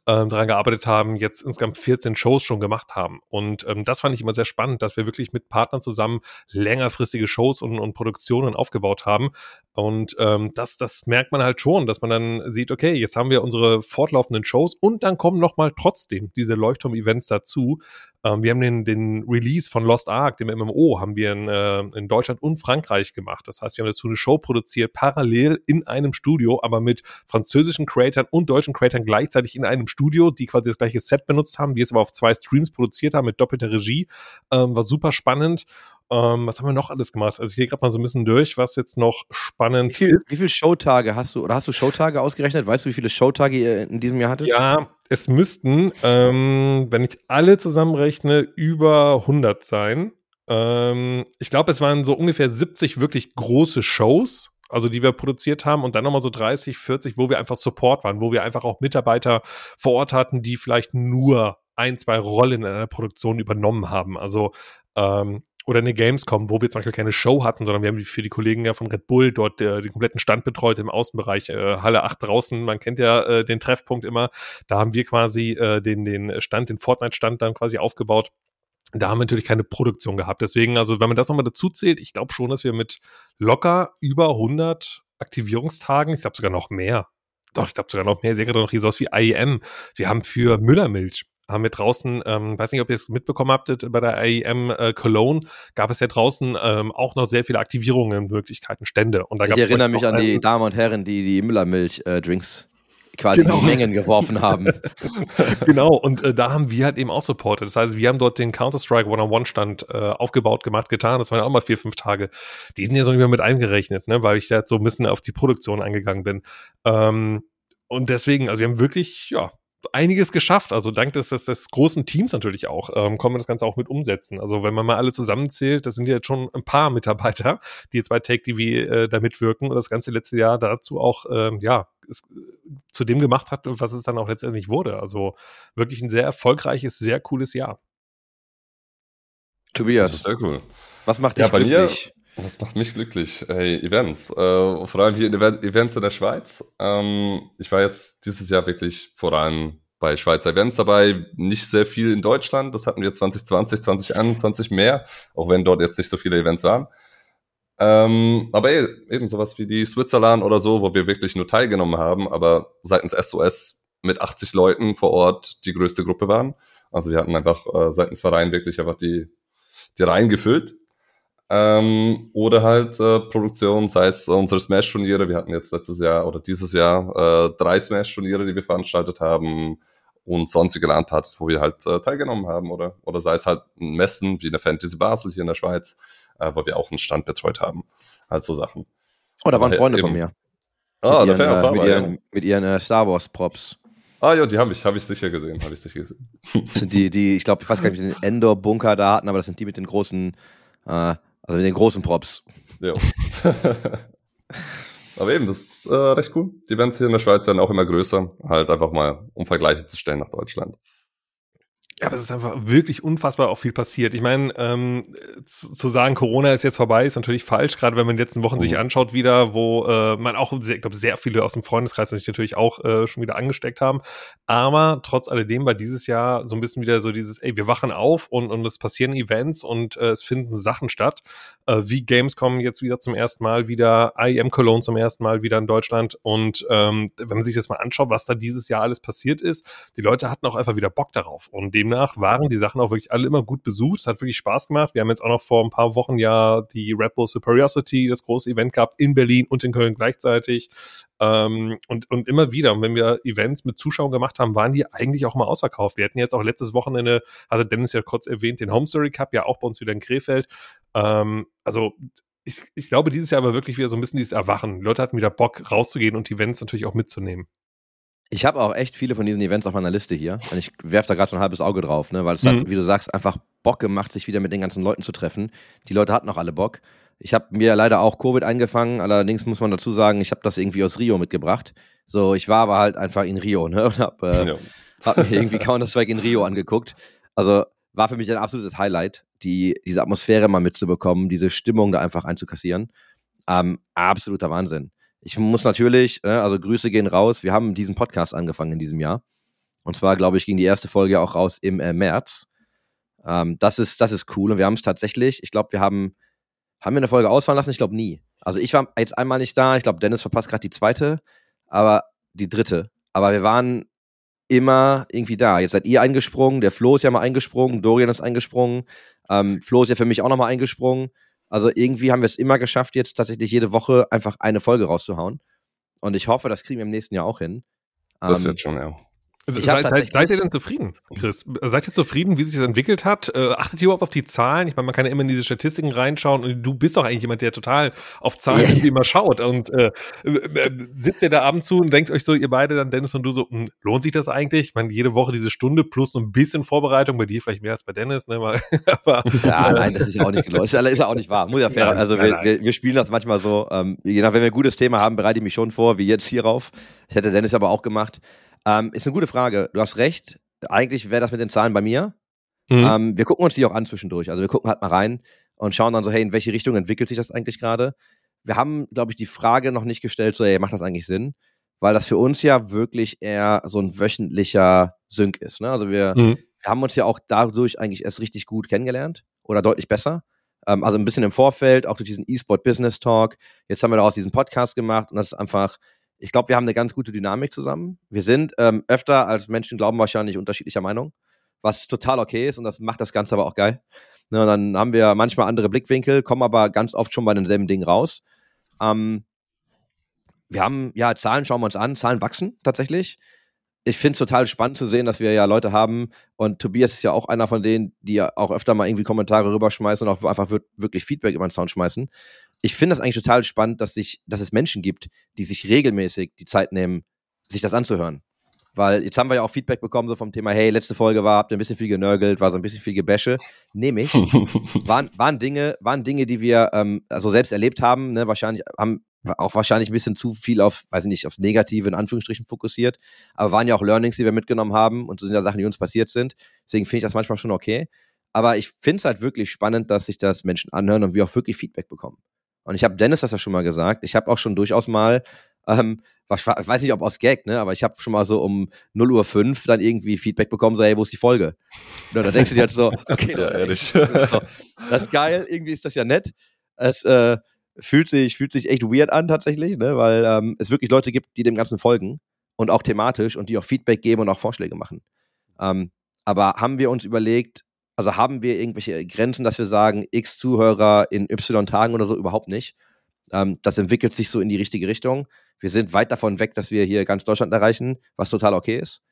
ähm, daran gearbeitet haben, jetzt insgesamt 14 Shows schon gemacht haben. Und ähm, das fand ich immer sehr spannend, dass wir wirklich mit Partnern zusammen längerfristige Shows und, und Produktionen aufgebaut haben. Und ähm, das, das merkt man halt schon, dass man dann sieht, okay, jetzt haben wir unsere fortlaufenden Shows und dann kommen nochmal trotzdem diese Leuchtturm-Events dazu. Ähm, wir haben den, den Release von Lost Ark, dem MMO, haben wir in, äh, in Deutschland und Frankreich gemacht. Das heißt, wir haben dazu eine Show produziert, parallel in einem Studio, aber mit französischen Creatern und deutschen Creatern gleichzeitig in einem Studio, die quasi das gleiche Set benutzt haben, die es aber auf zwei Streams produziert haben mit doppelter Regie. Ähm, war super spannend. Ähm, was haben wir noch alles gemacht? Also ich gehe gerade mal so ein bisschen durch, was jetzt noch spannend Wie viel, wie viel Showtage hast du, oder hast du Showtage ausgerechnet? Weißt du, wie viele Showtage ihr in diesem Jahr hattet? Ja, es müssten, ähm, wenn ich alle zusammenrechne, über 100 sein. Ähm, ich glaube, es waren so ungefähr 70 wirklich große Shows, also die wir produziert haben und dann nochmal so 30, 40, wo wir einfach Support waren, wo wir einfach auch Mitarbeiter vor Ort hatten, die vielleicht nur ein, zwei Rollen in einer Produktion übernommen haben. Also ähm, oder eine Gamescom, wo wir zum Beispiel keine Show hatten, sondern wir haben für die Kollegen ja von Red Bull dort äh, den kompletten Stand betreut im Außenbereich, äh, Halle 8 draußen, man kennt ja äh, den Treffpunkt immer, da haben wir quasi äh, den, den Stand, den Fortnite-Stand dann quasi aufgebaut. Da haben wir natürlich keine Produktion gehabt. Deswegen, also wenn man das nochmal dazu zählt, ich glaube schon, dass wir mit locker über 100 Aktivierungstagen, ich glaube sogar noch mehr, doch, ich glaube sogar noch mehr, ich sehe gerade noch hier so aus wie IEM. Wir haben für Müllermilch haben wir draußen, ähm, weiß nicht, ob ihr es mitbekommen habt, bei der AEM äh, Cologne gab es ja draußen ähm, auch noch sehr viele Aktivierungen, Möglichkeiten, Stände. Und da ich erinnere mich an die Damen und Herren, die die Müllermilch-Drinks äh, quasi genau. in Mengen geworfen haben. genau, und äh, da haben wir halt eben auch supportet. Das heißt, wir haben dort den Counter-Strike One-on-One-Stand äh, aufgebaut, gemacht, getan. Das waren ja auch mal vier, fünf Tage. Die sind ja so nicht mehr mit eingerechnet, ne, weil ich da so ein bisschen auf die Produktion eingegangen bin. Ähm, und deswegen, also wir haben wirklich, ja, einiges geschafft. Also dank des, des, des großen Teams natürlich auch, ähm, können wir das Ganze auch mit umsetzen. Also wenn man mal alle zusammenzählt, das sind ja jetzt schon ein paar Mitarbeiter, die jetzt bei Take TV äh, da mitwirken und das ganze letzte Jahr dazu auch, ähm, ja, es, zu dem gemacht hat, was es dann auch letztendlich wurde. Also wirklich ein sehr erfolgreiches, sehr cooles Jahr. Tobias, Das ist sehr cool. was macht dich Ja, bei mir, glücklich? Was macht mich glücklich? Hey, Events. Äh, vor allem hier in Event- Events in der Schweiz. Ähm, ich war jetzt dieses Jahr wirklich vor allem bei Schweizer Events dabei. Nicht sehr viel in Deutschland. Das hatten wir 2020, 2021 mehr, auch wenn dort jetzt nicht so viele Events waren. Ähm, aber eh- eben sowas wie die Switzerland oder so, wo wir wirklich nur teilgenommen haben, aber seitens SOS mit 80 Leuten vor Ort die größte Gruppe waren. Also wir hatten einfach äh, seitens Verein wirklich einfach die, die Reihen gefüllt. Ähm, oder halt äh, Produktion, sei es unsere Smash-Turniere. Wir hatten jetzt letztes Jahr oder dieses Jahr äh, drei Smash-Turniere, die wir veranstaltet haben und sonstige LAN-Partys, wo wir halt äh, teilgenommen haben. Oder, oder sei es halt ein Messen wie eine Fantasy Basel hier in der Schweiz, äh, wo wir auch einen Stand betreut haben. Halt so Sachen. Oh, da waren Ja, Freunde von eben. mir. Ah, mit ihren, äh, mit war ihren, mit ihren äh, Star Wars Props. Ah ja, die habe ich, habe ich sicher gesehen, habe ich sicher gesehen. Das sind die, die, ich glaube, ich weiß gar nicht, wie den Endor-Bunker da hatten, aber das sind die mit den großen, äh, also mit den großen Props. Ja. Aber eben, das ist äh, recht cool. Die Events hier in der Schweiz werden auch immer größer, halt einfach mal um Vergleiche zu stellen nach Deutschland. Ja, aber es ist einfach wirklich unfassbar auch viel passiert. Ich meine, ähm, zu, zu, sagen, Corona ist jetzt vorbei, ist natürlich falsch, gerade wenn man in den letzten Wochen oh. sich anschaut wieder, wo äh, man auch, ich glaube, sehr viele aus dem Freundeskreis sich natürlich auch äh, schon wieder angesteckt haben. Aber trotz alledem war dieses Jahr so ein bisschen wieder so dieses, ey, wir wachen auf und, und es passieren Events und äh, es finden Sachen statt, äh, wie Gamescom jetzt wieder zum ersten Mal, wieder IEM Cologne zum ersten Mal wieder in Deutschland. Und ähm, wenn man sich das mal anschaut, was da dieses Jahr alles passiert ist, die Leute hatten auch einfach wieder Bock darauf. Und dem demnach waren die Sachen auch wirklich alle immer gut besucht. Es hat wirklich Spaß gemacht. Wir haben jetzt auch noch vor ein paar Wochen ja die Red Bull Superiority, das große Event gehabt in Berlin und in Köln gleichzeitig. Ähm, und, und immer wieder, und wenn wir Events mit Zuschauern gemacht haben, waren die eigentlich auch mal ausverkauft. Wir hatten jetzt auch letztes Wochenende, hatte Dennis ja kurz erwähnt, den Home Story Cup, ja auch bei uns wieder in Krefeld. Ähm, also ich, ich glaube, dieses Jahr war wirklich wieder so ein bisschen dieses Erwachen. Die Leute hatten wieder Bock, rauszugehen und die Events natürlich auch mitzunehmen. Ich habe auch echt viele von diesen Events auf meiner Liste hier. Und ich werfe da gerade so ein halbes Auge drauf, ne? weil es mhm. hat, wie du sagst, einfach Bock gemacht, sich wieder mit den ganzen Leuten zu treffen. Die Leute hatten auch alle Bock. Ich habe mir leider auch Covid eingefangen, allerdings muss man dazu sagen, ich habe das irgendwie aus Rio mitgebracht. So, ich war aber halt einfach in Rio ne? und habe äh, ja. hab mir irgendwie Counter-Strike in Rio angeguckt. Also war für mich ein absolutes Highlight, die, diese Atmosphäre mal mitzubekommen, diese Stimmung da einfach einzukassieren. Ähm, absoluter Wahnsinn. Ich muss natürlich, äh, also Grüße gehen raus. Wir haben diesen Podcast angefangen in diesem Jahr. Und zwar, glaube ich, ging die erste Folge auch raus im äh, März. Ähm, das, ist, das ist cool. Und wir haben es tatsächlich, ich glaube, wir haben, haben wir eine Folge ausfallen lassen? Ich glaube nie. Also ich war jetzt einmal nicht da. Ich glaube, Dennis verpasst gerade die zweite, aber die dritte. Aber wir waren immer irgendwie da. Jetzt seid ihr eingesprungen, der Flo ist ja mal eingesprungen, Dorian ist eingesprungen, ähm, Flo ist ja für mich auch nochmal eingesprungen. Also irgendwie haben wir es immer geschafft, jetzt tatsächlich jede Woche einfach eine Folge rauszuhauen. Und ich hoffe, das kriegen wir im nächsten Jahr auch hin. Das ähm, wird schon, ja. Also seid, seid, seid, ihr denn zufrieden, Chris? Seid ihr zufrieden, wie sich das entwickelt hat? Äh, achtet ihr überhaupt auf die Zahlen? Ich meine, man kann ja immer in diese Statistiken reinschauen und du bist doch eigentlich jemand, der total auf Zahlen yeah. immer schaut. Und äh, äh, sitzt ihr da abends zu und denkt euch so, ihr beide dann, Dennis und du, so, mh, hm, lohnt sich das eigentlich? Ich meine, jede Woche diese Stunde plus so ein bisschen Vorbereitung, bei dir vielleicht mehr als bei Dennis, ne? Aber, ja, nein, das ist ja auch nicht gelohnt. Ist ja, ist ja auch nicht wahr. Muss ja fair. Nein, also nein, wir, nein. Wir, wir, spielen das manchmal so. Ähm, je nach, wenn wir ein gutes Thema haben, bereite ich mich schon vor, wie jetzt hierauf. Ich hätte Dennis aber auch gemacht. Ähm, ist eine gute Frage. Du hast recht. Eigentlich wäre das mit den Zahlen bei mir. Mhm. Ähm, wir gucken uns die auch an zwischendurch. Also wir gucken halt mal rein und schauen dann so, hey, in welche Richtung entwickelt sich das eigentlich gerade? Wir haben, glaube ich, die Frage noch nicht gestellt, so, hey, macht das eigentlich Sinn? Weil das für uns ja wirklich eher so ein wöchentlicher Sync ist. Ne? Also wir, mhm. wir haben uns ja auch dadurch eigentlich erst richtig gut kennengelernt oder deutlich besser. Ähm, also ein bisschen im Vorfeld, auch durch diesen E-Sport Business Talk. Jetzt haben wir daraus diesen Podcast gemacht und das ist einfach ich glaube, wir haben eine ganz gute Dynamik zusammen. Wir sind ähm, öfter als Menschen glauben wahrscheinlich unterschiedlicher Meinung, was total okay ist und das macht das Ganze aber auch geil. Ne, dann haben wir manchmal andere Blickwinkel, kommen aber ganz oft schon bei demselben Ding raus. Ähm, wir haben, ja, Zahlen schauen wir uns an, Zahlen wachsen tatsächlich. Ich finde es total spannend zu sehen, dass wir ja Leute haben und Tobias ist ja auch einer von denen, die ja auch öfter mal irgendwie Kommentare rüberschmeißen und auch einfach wirklich Feedback über den Sound schmeißen ich finde das eigentlich total spannend, dass, sich, dass es Menschen gibt, die sich regelmäßig die Zeit nehmen, sich das anzuhören. Weil jetzt haben wir ja auch Feedback bekommen so vom Thema, hey, letzte Folge war, habt ihr ein bisschen viel genörgelt, war so ein bisschen viel Gebäsche. Nehme ich. waren, waren Dinge, waren Dinge, die wir ähm, also selbst erlebt haben, ne? Wahrscheinlich haben auch wahrscheinlich ein bisschen zu viel auf, weiß ich nicht, aufs Negative in Anführungsstrichen fokussiert. Aber waren ja auch Learnings, die wir mitgenommen haben und so sind ja Sachen, die uns passiert sind. Deswegen finde ich das manchmal schon okay. Aber ich finde es halt wirklich spannend, dass sich das Menschen anhören und wir auch wirklich Feedback bekommen. Und ich habe Dennis das ja schon mal gesagt. Ich habe auch schon durchaus mal, ähm, was, ich weiß nicht, ob aus Gag, ne, aber ich habe schon mal so um 0 Uhr 5 dann irgendwie Feedback bekommen, so, hey, wo ist die Folge? Und da denkst du dir halt so, okay, ja, ehrlich. das ist geil, irgendwie ist das ja nett. Es äh, fühlt sich, fühlt sich echt weird an tatsächlich, ne, weil ähm, es wirklich Leute gibt, die dem Ganzen folgen und auch thematisch und die auch Feedback geben und auch Vorschläge machen. Ähm, aber haben wir uns überlegt, also haben wir irgendwelche Grenzen, dass wir sagen, x Zuhörer in y Tagen oder so überhaupt nicht. Ähm, das entwickelt sich so in die richtige Richtung. Wir sind weit davon weg, dass wir hier ganz Deutschland erreichen, was total okay ist.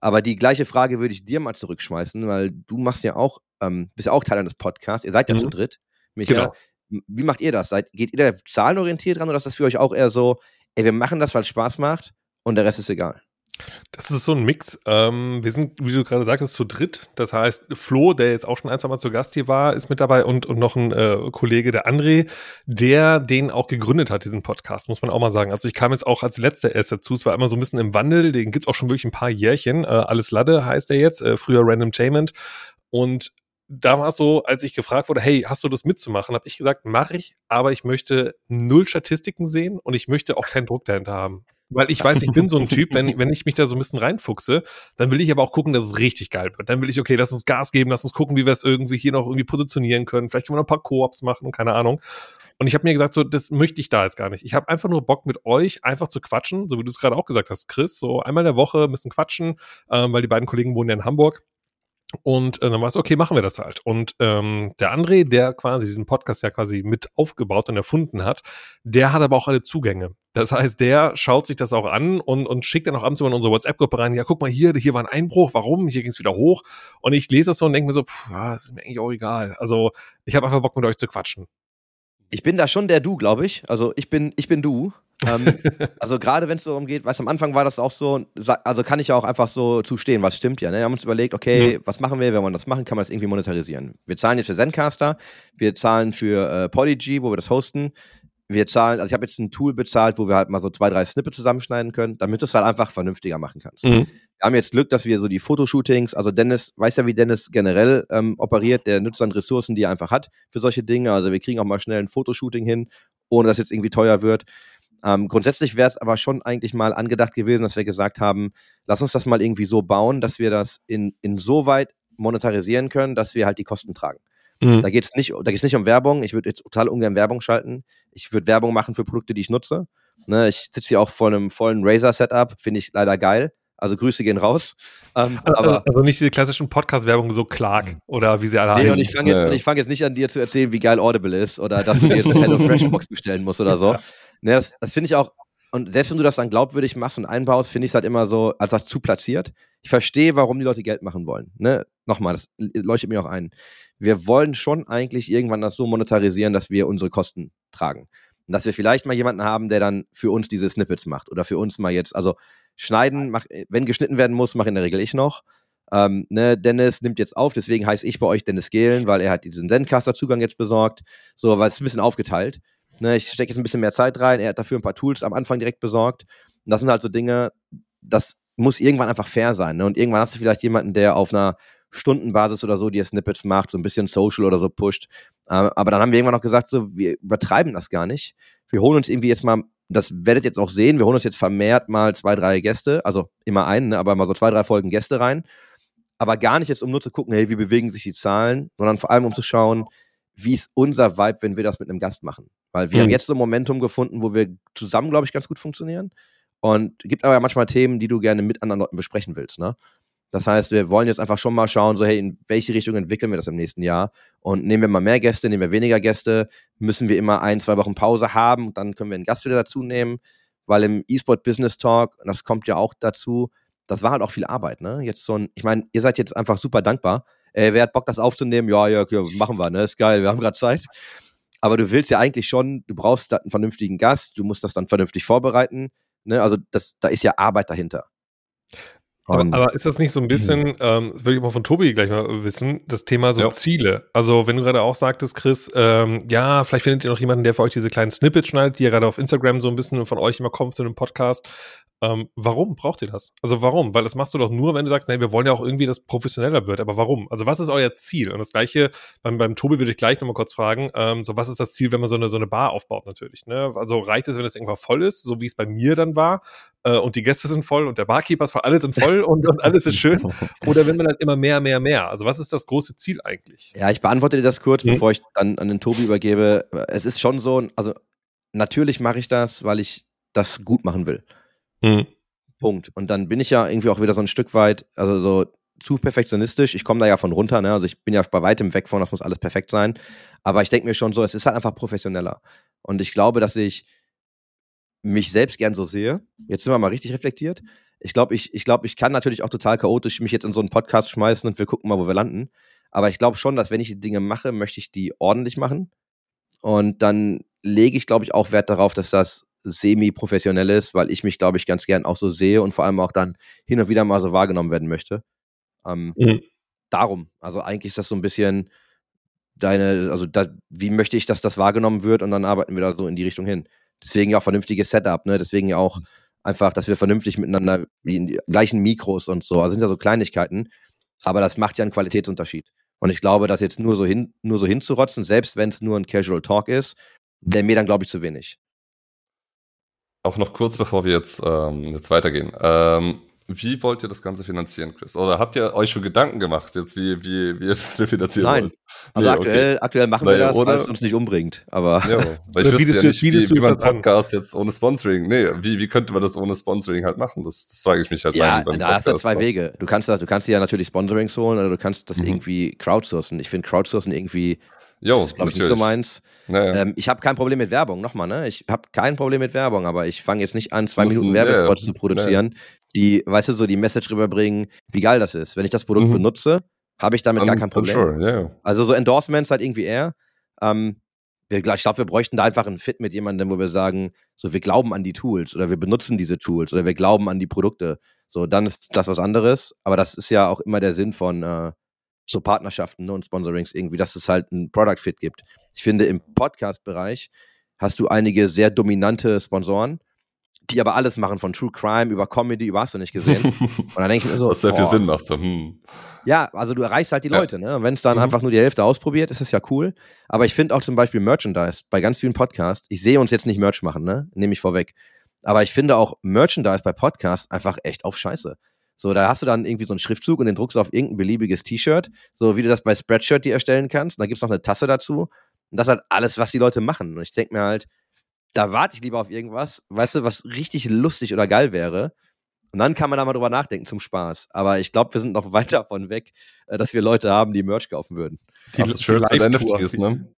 Aber die gleiche Frage würde ich dir mal zurückschmeißen, weil du machst ja auch, ähm, bist ja auch Teil eines Podcasts. Ihr seid ja mhm. zu dritt. Micha, genau. Wie macht ihr das? Seid, geht ihr da zahlenorientiert dran oder ist das für euch auch eher so, ey, wir machen das, weil es Spaß macht und der Rest ist egal? Das ist so ein Mix. Ähm, wir sind, wie du gerade sagtest, zu dritt. Das heißt, Flo, der jetzt auch schon ein, zwei Mal zu Gast hier war, ist mit dabei und, und noch ein äh, Kollege, der André, der den auch gegründet hat, diesen Podcast, muss man auch mal sagen. Also ich kam jetzt auch als letzter erst dazu. Es war immer so ein bisschen im Wandel. Den gibt's auch schon wirklich ein paar Jährchen. Äh, Alles Ladde heißt er jetzt, äh, früher Randomtainment. Und da war es so, als ich gefragt wurde, hey, hast du das mitzumachen, habe ich gesagt, mache ich, aber ich möchte null Statistiken sehen und ich möchte auch keinen Druck dahinter haben. Weil ich weiß, ich bin so ein Typ, wenn, wenn ich mich da so ein bisschen reinfuchse, dann will ich aber auch gucken, dass es richtig geil wird. Dann will ich, okay, lass uns Gas geben, lass uns gucken, wie wir es irgendwie hier noch irgendwie positionieren können. Vielleicht können wir noch ein paar Koops machen, keine Ahnung. Und ich habe mir gesagt, so, das möchte ich da jetzt gar nicht. Ich habe einfach nur Bock mit euch einfach zu quatschen, so wie du es gerade auch gesagt hast, Chris. So einmal in der Woche ein bisschen quatschen, ähm, weil die beiden Kollegen wohnen ja in Hamburg. Und äh, dann war es, okay, machen wir das halt. Und ähm, der André, der quasi diesen Podcast ja quasi mit aufgebaut und erfunden hat, der hat aber auch alle Zugänge. Das heißt, der schaut sich das auch an und, und schickt dann auch abends immer in unsere WhatsApp-Gruppe rein, ja, guck mal hier, hier war ein Einbruch, warum? Hier ging es wieder hoch. Und ich lese das so und denke mir so, pff, ja, das ist mir eigentlich auch egal. Also ich habe einfach Bock mit euch zu quatschen. Ich bin da schon der Du, glaube ich. Also ich bin, ich bin du. Ähm, also gerade wenn es darum geht, weißt du, am Anfang war das auch so, also kann ich ja auch einfach so zustehen, was stimmt ja. Ne? Wir haben uns überlegt, okay, mhm. was machen wir, wenn wir das machen, kann man das irgendwie monetarisieren. Wir zahlen jetzt für Zencaster, wir zahlen für äh, Polyg, wo wir das hosten. Wir zahlen, also ich habe jetzt ein Tool bezahlt, wo wir halt mal so zwei, drei Snippets zusammenschneiden können, damit du es halt einfach vernünftiger machen kannst. Mhm. Wir haben jetzt Glück, dass wir so die Fotoshootings, also Dennis, weiß ja, wie Dennis generell ähm, operiert, der nutzt dann Ressourcen, die er einfach hat für solche Dinge. Also wir kriegen auch mal schnell ein Fotoshooting hin, ohne dass jetzt irgendwie teuer wird. Ähm, grundsätzlich wäre es aber schon eigentlich mal angedacht gewesen, dass wir gesagt haben, lass uns das mal irgendwie so bauen, dass wir das in, insoweit monetarisieren können, dass wir halt die Kosten tragen. Mhm. Da geht es nicht, nicht um Werbung. Ich würde jetzt total ungern Werbung schalten. Ich würde Werbung machen für Produkte, die ich nutze. Ne, ich sitze hier auch vor einem vollen Razer-Setup, finde ich leider geil. Also Grüße gehen raus. Ähm, also, aber, also nicht diese klassischen Podcast-Werbung, so Clark mhm. oder wie sie alle nee, heißen. Und ich fange jetzt, fang jetzt, nicht an, dir zu erzählen, wie geil Audible ist oder dass du dir jetzt eine HelloFresh-Box bestellen musst oder so. Ne, das, das finde ich auch, und selbst wenn du das dann glaubwürdig machst und einbaust, finde ich es halt immer so, als das zu platziert. Ich verstehe, warum die Leute Geld machen wollen. Ne? Nochmal, das leuchtet mir auch ein. Wir wollen schon eigentlich irgendwann das so monetarisieren, dass wir unsere Kosten tragen. Und dass wir vielleicht mal jemanden haben, der dann für uns diese Snippets macht oder für uns mal jetzt, also schneiden, mach, wenn geschnitten werden muss, mache in der Regel ich noch. Ähm, ne, Dennis nimmt jetzt auf, deswegen heiße ich bei euch Dennis Gehlen, weil er hat diesen Zencaster-Zugang jetzt besorgt. So, weil es ein bisschen aufgeteilt. Ne, ich stecke jetzt ein bisschen mehr Zeit rein. Er hat dafür ein paar Tools am Anfang direkt besorgt. Und das sind halt so Dinge, das muss irgendwann einfach fair sein. Ne? Und irgendwann hast du vielleicht jemanden, der auf einer Stundenbasis oder so dir Snippets macht, so ein bisschen Social oder so pusht. Ähm, aber dann haben wir irgendwann noch gesagt, so, wir übertreiben das gar nicht. Wir holen uns irgendwie jetzt mal, das werdet ihr jetzt auch sehen, wir holen uns jetzt vermehrt mal zwei, drei Gäste, also immer einen, ne, aber mal so zwei, drei Folgen Gäste rein. Aber gar nicht jetzt, um nur zu gucken, hey, wie bewegen sich die Zahlen, sondern vor allem um zu schauen, wie ist unser Vibe, wenn wir das mit einem Gast machen. Weil wir mhm. haben jetzt so ein Momentum gefunden, wo wir zusammen, glaube ich, ganz gut funktionieren. Und gibt aber manchmal Themen, die du gerne mit anderen Leuten besprechen willst. Ne? Das heißt, wir wollen jetzt einfach schon mal schauen, so hey, in welche Richtung entwickeln wir das im nächsten Jahr? Und nehmen wir mal mehr Gäste, nehmen wir weniger Gäste, müssen wir immer ein, zwei Wochen Pause haben, dann können wir einen Gast wieder dazu nehmen, weil im E-Sport Business Talk, das kommt ja auch dazu, das war halt auch viel Arbeit, ne? Jetzt so ein, ich meine, ihr seid jetzt einfach super dankbar. Äh, wer hat Bock, das aufzunehmen? Ja, ja, ja, machen wir, ne? Ist geil, wir haben gerade Zeit. Aber du willst ja eigentlich schon, du brauchst einen vernünftigen Gast, du musst das dann vernünftig vorbereiten. Ne? Also das, da ist ja Arbeit dahinter. Aber, aber, ist das nicht so ein bisschen, mhm. ähm, das würde ich mal von Tobi gleich mal wissen, das Thema so ja. Ziele? Also, wenn du gerade auch sagtest, Chris, ähm, ja, vielleicht findet ihr noch jemanden, der für euch diese kleinen Snippets schneidet, die ja gerade auf Instagram so ein bisschen von euch immer kommt zu einem Podcast. Ähm, warum braucht ihr das? Also warum? Weil das machst du doch nur, wenn du sagst, nee, wir wollen ja auch irgendwie, dass professioneller wird. Aber warum? Also was ist euer Ziel? Und das gleiche beim, beim Tobi würde ich gleich nochmal kurz fragen. Ähm, so was ist das Ziel, wenn man so eine, so eine Bar aufbaut natürlich? Ne? Also reicht es, wenn es irgendwann voll ist, so wie es bei mir dann war, äh, und die Gäste sind voll und der Barkeeper ist voll, alle sind voll und, und alles ist schön? Oder wenn man dann immer mehr, mehr, mehr? Also was ist das große Ziel eigentlich? Ja, ich beantworte dir das kurz, mhm. bevor ich dann an den Tobi übergebe. Es ist schon so, also natürlich mache ich das, weil ich das gut machen will. Mhm. Punkt. Und dann bin ich ja irgendwie auch wieder so ein Stück weit, also so zu perfektionistisch. Ich komme da ja von runter, ne? Also ich bin ja bei weitem weg von, das muss alles perfekt sein. Aber ich denke mir schon so, es ist halt einfach professioneller. Und ich glaube, dass ich mich selbst gern so sehe. Jetzt sind wir mal richtig reflektiert. Ich glaube, ich, ich glaube, ich kann natürlich auch total chaotisch mich jetzt in so einen Podcast schmeißen und wir gucken mal, wo wir landen. Aber ich glaube schon, dass wenn ich die Dinge mache, möchte ich die ordentlich machen. Und dann lege ich, glaube ich, auch Wert darauf, dass das semi-professionell ist, weil ich mich, glaube ich, ganz gern auch so sehe und vor allem auch dann hin und wieder mal so wahrgenommen werden möchte. Ähm, Mhm. Darum, also eigentlich ist das so ein bisschen deine, also da, wie möchte ich, dass das wahrgenommen wird und dann arbeiten wir da so in die Richtung hin. Deswegen ja auch vernünftiges Setup, ne? Deswegen ja auch einfach, dass wir vernünftig miteinander, wie in die gleichen Mikros und so. Also sind ja so Kleinigkeiten, aber das macht ja einen Qualitätsunterschied. Und ich glaube, das jetzt nur so hin, nur so hinzurotzen, selbst wenn es nur ein Casual Talk ist, wäre mir dann, glaube ich, zu wenig. Auch noch kurz bevor wir jetzt, ähm, jetzt weitergehen. Ähm, wie wollt ihr das Ganze finanzieren, Chris? Oder habt ihr euch schon Gedanken gemacht, jetzt wie, wie, wie ihr das finanzieren Nein. wollt? Also Nee, aktuell, aktuell machen wir Naja, das, oder- weil es uns nicht umbringt. Aber Ja, weil ich wüsste ja nicht, wie, du wie man an? Podcast jetzt ohne Sponsoring, nee, wie, wie könnte man das ohne Sponsoring halt machen? Das, das frage ich mich halt ja, da hast du zwei Wege. Du kannst das, du kannst dir ja natürlich Sponsorings holen oder du kannst das Mhm. irgendwie crowdsourcen. Ich finde crowdsourcen irgendwie, Jo, das ist, glaube ich, nicht so meins. Naja. Ähm, ich habe kein Problem mit Werbung, nochmal, ne? Ich habe kein Problem mit Werbung, aber ich fange jetzt nicht an, zwei muss Minuten Werbespots ja, zu produzieren, die, weißt du, so die Message rüberbringen, wie geil das ist. Wenn ich das Produkt Mhm. benutze, habe ich damit gar Dann- kein Problem. Sure, ja. Also so Endorsements halt irgendwie eher. Ähm, wir, ich glaube, wir bräuchten da einfach einen Fit mit jemandem, wo wir sagen, so wir glauben an die Tools oder wir benutzen diese Tools oder wir glauben an die Produkte. So, dann ist das was anderes. Aber das ist ja auch immer der Sinn von äh, so Partnerschaften ne, und Sponsorings irgendwie, dass es halt einen Product Fit gibt. Ich finde, im Podcast-Bereich hast du einige sehr dominante Sponsoren, die aber alles machen, von True Crime über Comedy, über hast du nicht gesehen. Und dann denke ich mir so, Was sehr viel Sinn macht. So, hm. ja, also du erreichst halt die Ja. Leute, ne? Und wenn es dann Mhm. einfach nur die Hälfte ausprobiert, ist es ja cool. Aber ich finde auch zum Beispiel Merchandise bei ganz vielen Podcasts. Ich sehe uns jetzt nicht Merch machen, ne? Nehme ich vorweg. Aber ich finde auch Merchandise bei Podcasts einfach echt auf Scheiße. So, da hast du dann irgendwie so einen Schriftzug und den druckst du auf irgendein beliebiges T-Shirt, so wie du das bei Spreadshirt dir erstellen kannst. Und da gibt's noch eine Tasse dazu. Und das ist halt alles, was die Leute machen. Und ich denke mir halt, da warte ich lieber auf irgendwas, weißt du, was richtig lustig oder geil wäre. Und dann kann man da mal drüber nachdenken zum Spaß. Aber ich glaube, wir sind noch weit davon weg, äh, dass wir Leute haben, die Merch kaufen würden. Die- die Shirts. NFTs, ne?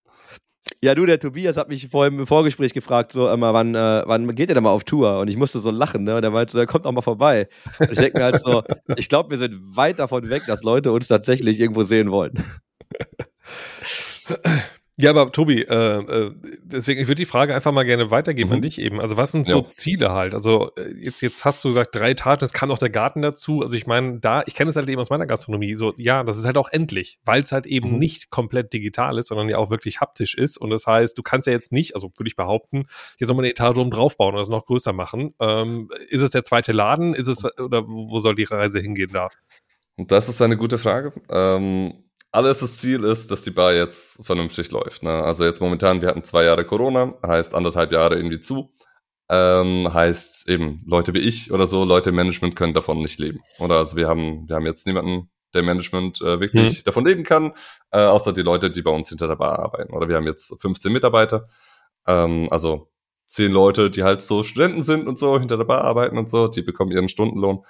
Ja, du, der Tobias hat mich vorhin im Vorgespräch gefragt, so immer, wann, äh, wann geht ihr denn mal auf Tour? Und ich musste so lachen, ne? Und er meinte, so, er kommt auch mal vorbei. Und ich denke mir halt so, ich glaube, wir sind weit davon weg, dass Leute uns tatsächlich irgendwo sehen wollen. Ja, aber Tobi, äh, äh, deswegen, ich würde die Frage einfach mal gerne weitergeben Mhm. an dich eben. Also, was sind so Ja. Ziele halt? Also, äh, jetzt, jetzt hast du gesagt, drei Etagen, es kam auch der Garten dazu. Also, ich meine, da, ich kenne es halt eben aus meiner Gastronomie, so, ja, das ist halt auch endlich, weil es halt eben Mhm. nicht komplett digital ist, sondern ja auch wirklich haptisch ist. Und das heißt, du kannst ja jetzt nicht, also würde ich behaupten, hier soll man eine Etage oben draufbauen oder es noch größer machen. Ähm, ist es der zweite Laden? Ist es, oder wo soll die Reise hingehen da? Und das ist eine gute Frage. Ähm, alles das Ziel ist, dass die Bar jetzt vernünftig läuft. Ne? Also jetzt momentan, wir hatten zwei Jahre Corona, heißt anderthalb Jahre irgendwie zu. Ähm, heißt eben, Leute wie ich oder so, Leute im Management können davon nicht leben. Oder also wir haben, wir haben jetzt niemanden, der im Management äh, wirklich davon leben kann, äh, außer die Leute, die bei uns hinter der Bar arbeiten. Oder wir haben jetzt 15 Mitarbeiter. Ähm, also zehn Leute, die halt so Studenten sind und so, hinter der Bar arbeiten und so, die bekommen ihren Stundenlohn.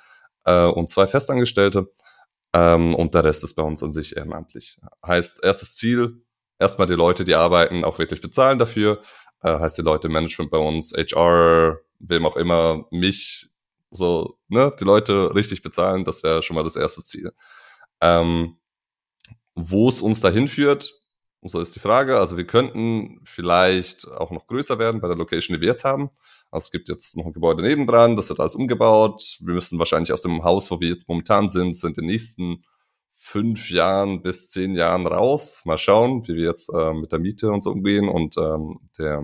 Äh, und zwei Festangestellte. Ähm, und der Rest ist bei uns an sich ehrenamtlich. Heißt, erstes Ziel, erstmal die Leute, die arbeiten, auch wirklich bezahlen dafür. Äh, heißt, die Leute im Management bei uns, HR, wem auch immer, mich, so, ne, die Leute richtig bezahlen, das wäre schon mal das erste Ziel. Ähm, wo es uns dahin führt, so ist die Frage. Also wir könnten vielleicht auch noch größer werden bei der Location, die wir jetzt haben. Also es gibt jetzt noch ein Gebäude nebendran, das wird alles umgebaut. Wir müssen wahrscheinlich aus dem Haus, wo wir jetzt momentan sind, sind in den nächsten fünf Jahren bis zehn Jahren raus. Mal schauen, wie wir jetzt äh, mit der Miete und so umgehen und ähm, der,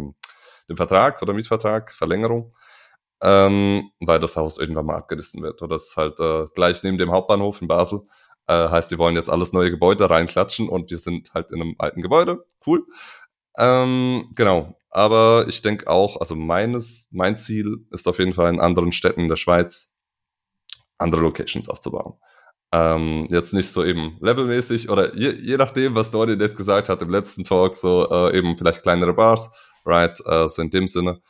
dem Vertrag oder Mietvertrag, Verlängerung, ähm, weil das Haus irgendwann mal abgerissen wird. Oder das ist halt äh, gleich neben dem Hauptbahnhof in Basel. Äh, heißt, die wollen jetzt alles neue Gebäude reinklatschen und wir sind halt in einem alten Gebäude. Cool. Ähm, genau. Aber ich denke auch, also meines, mein Ziel ist auf jeden Fall in anderen Städten in der Schweiz andere Locations aufzubauen. Ähm, jetzt nicht so eben levelmäßig oder je, je nachdem, was Dori net gesagt hat im letzten Talk, so äh, eben vielleicht kleinere Bars, right, äh, so in dem Sinne.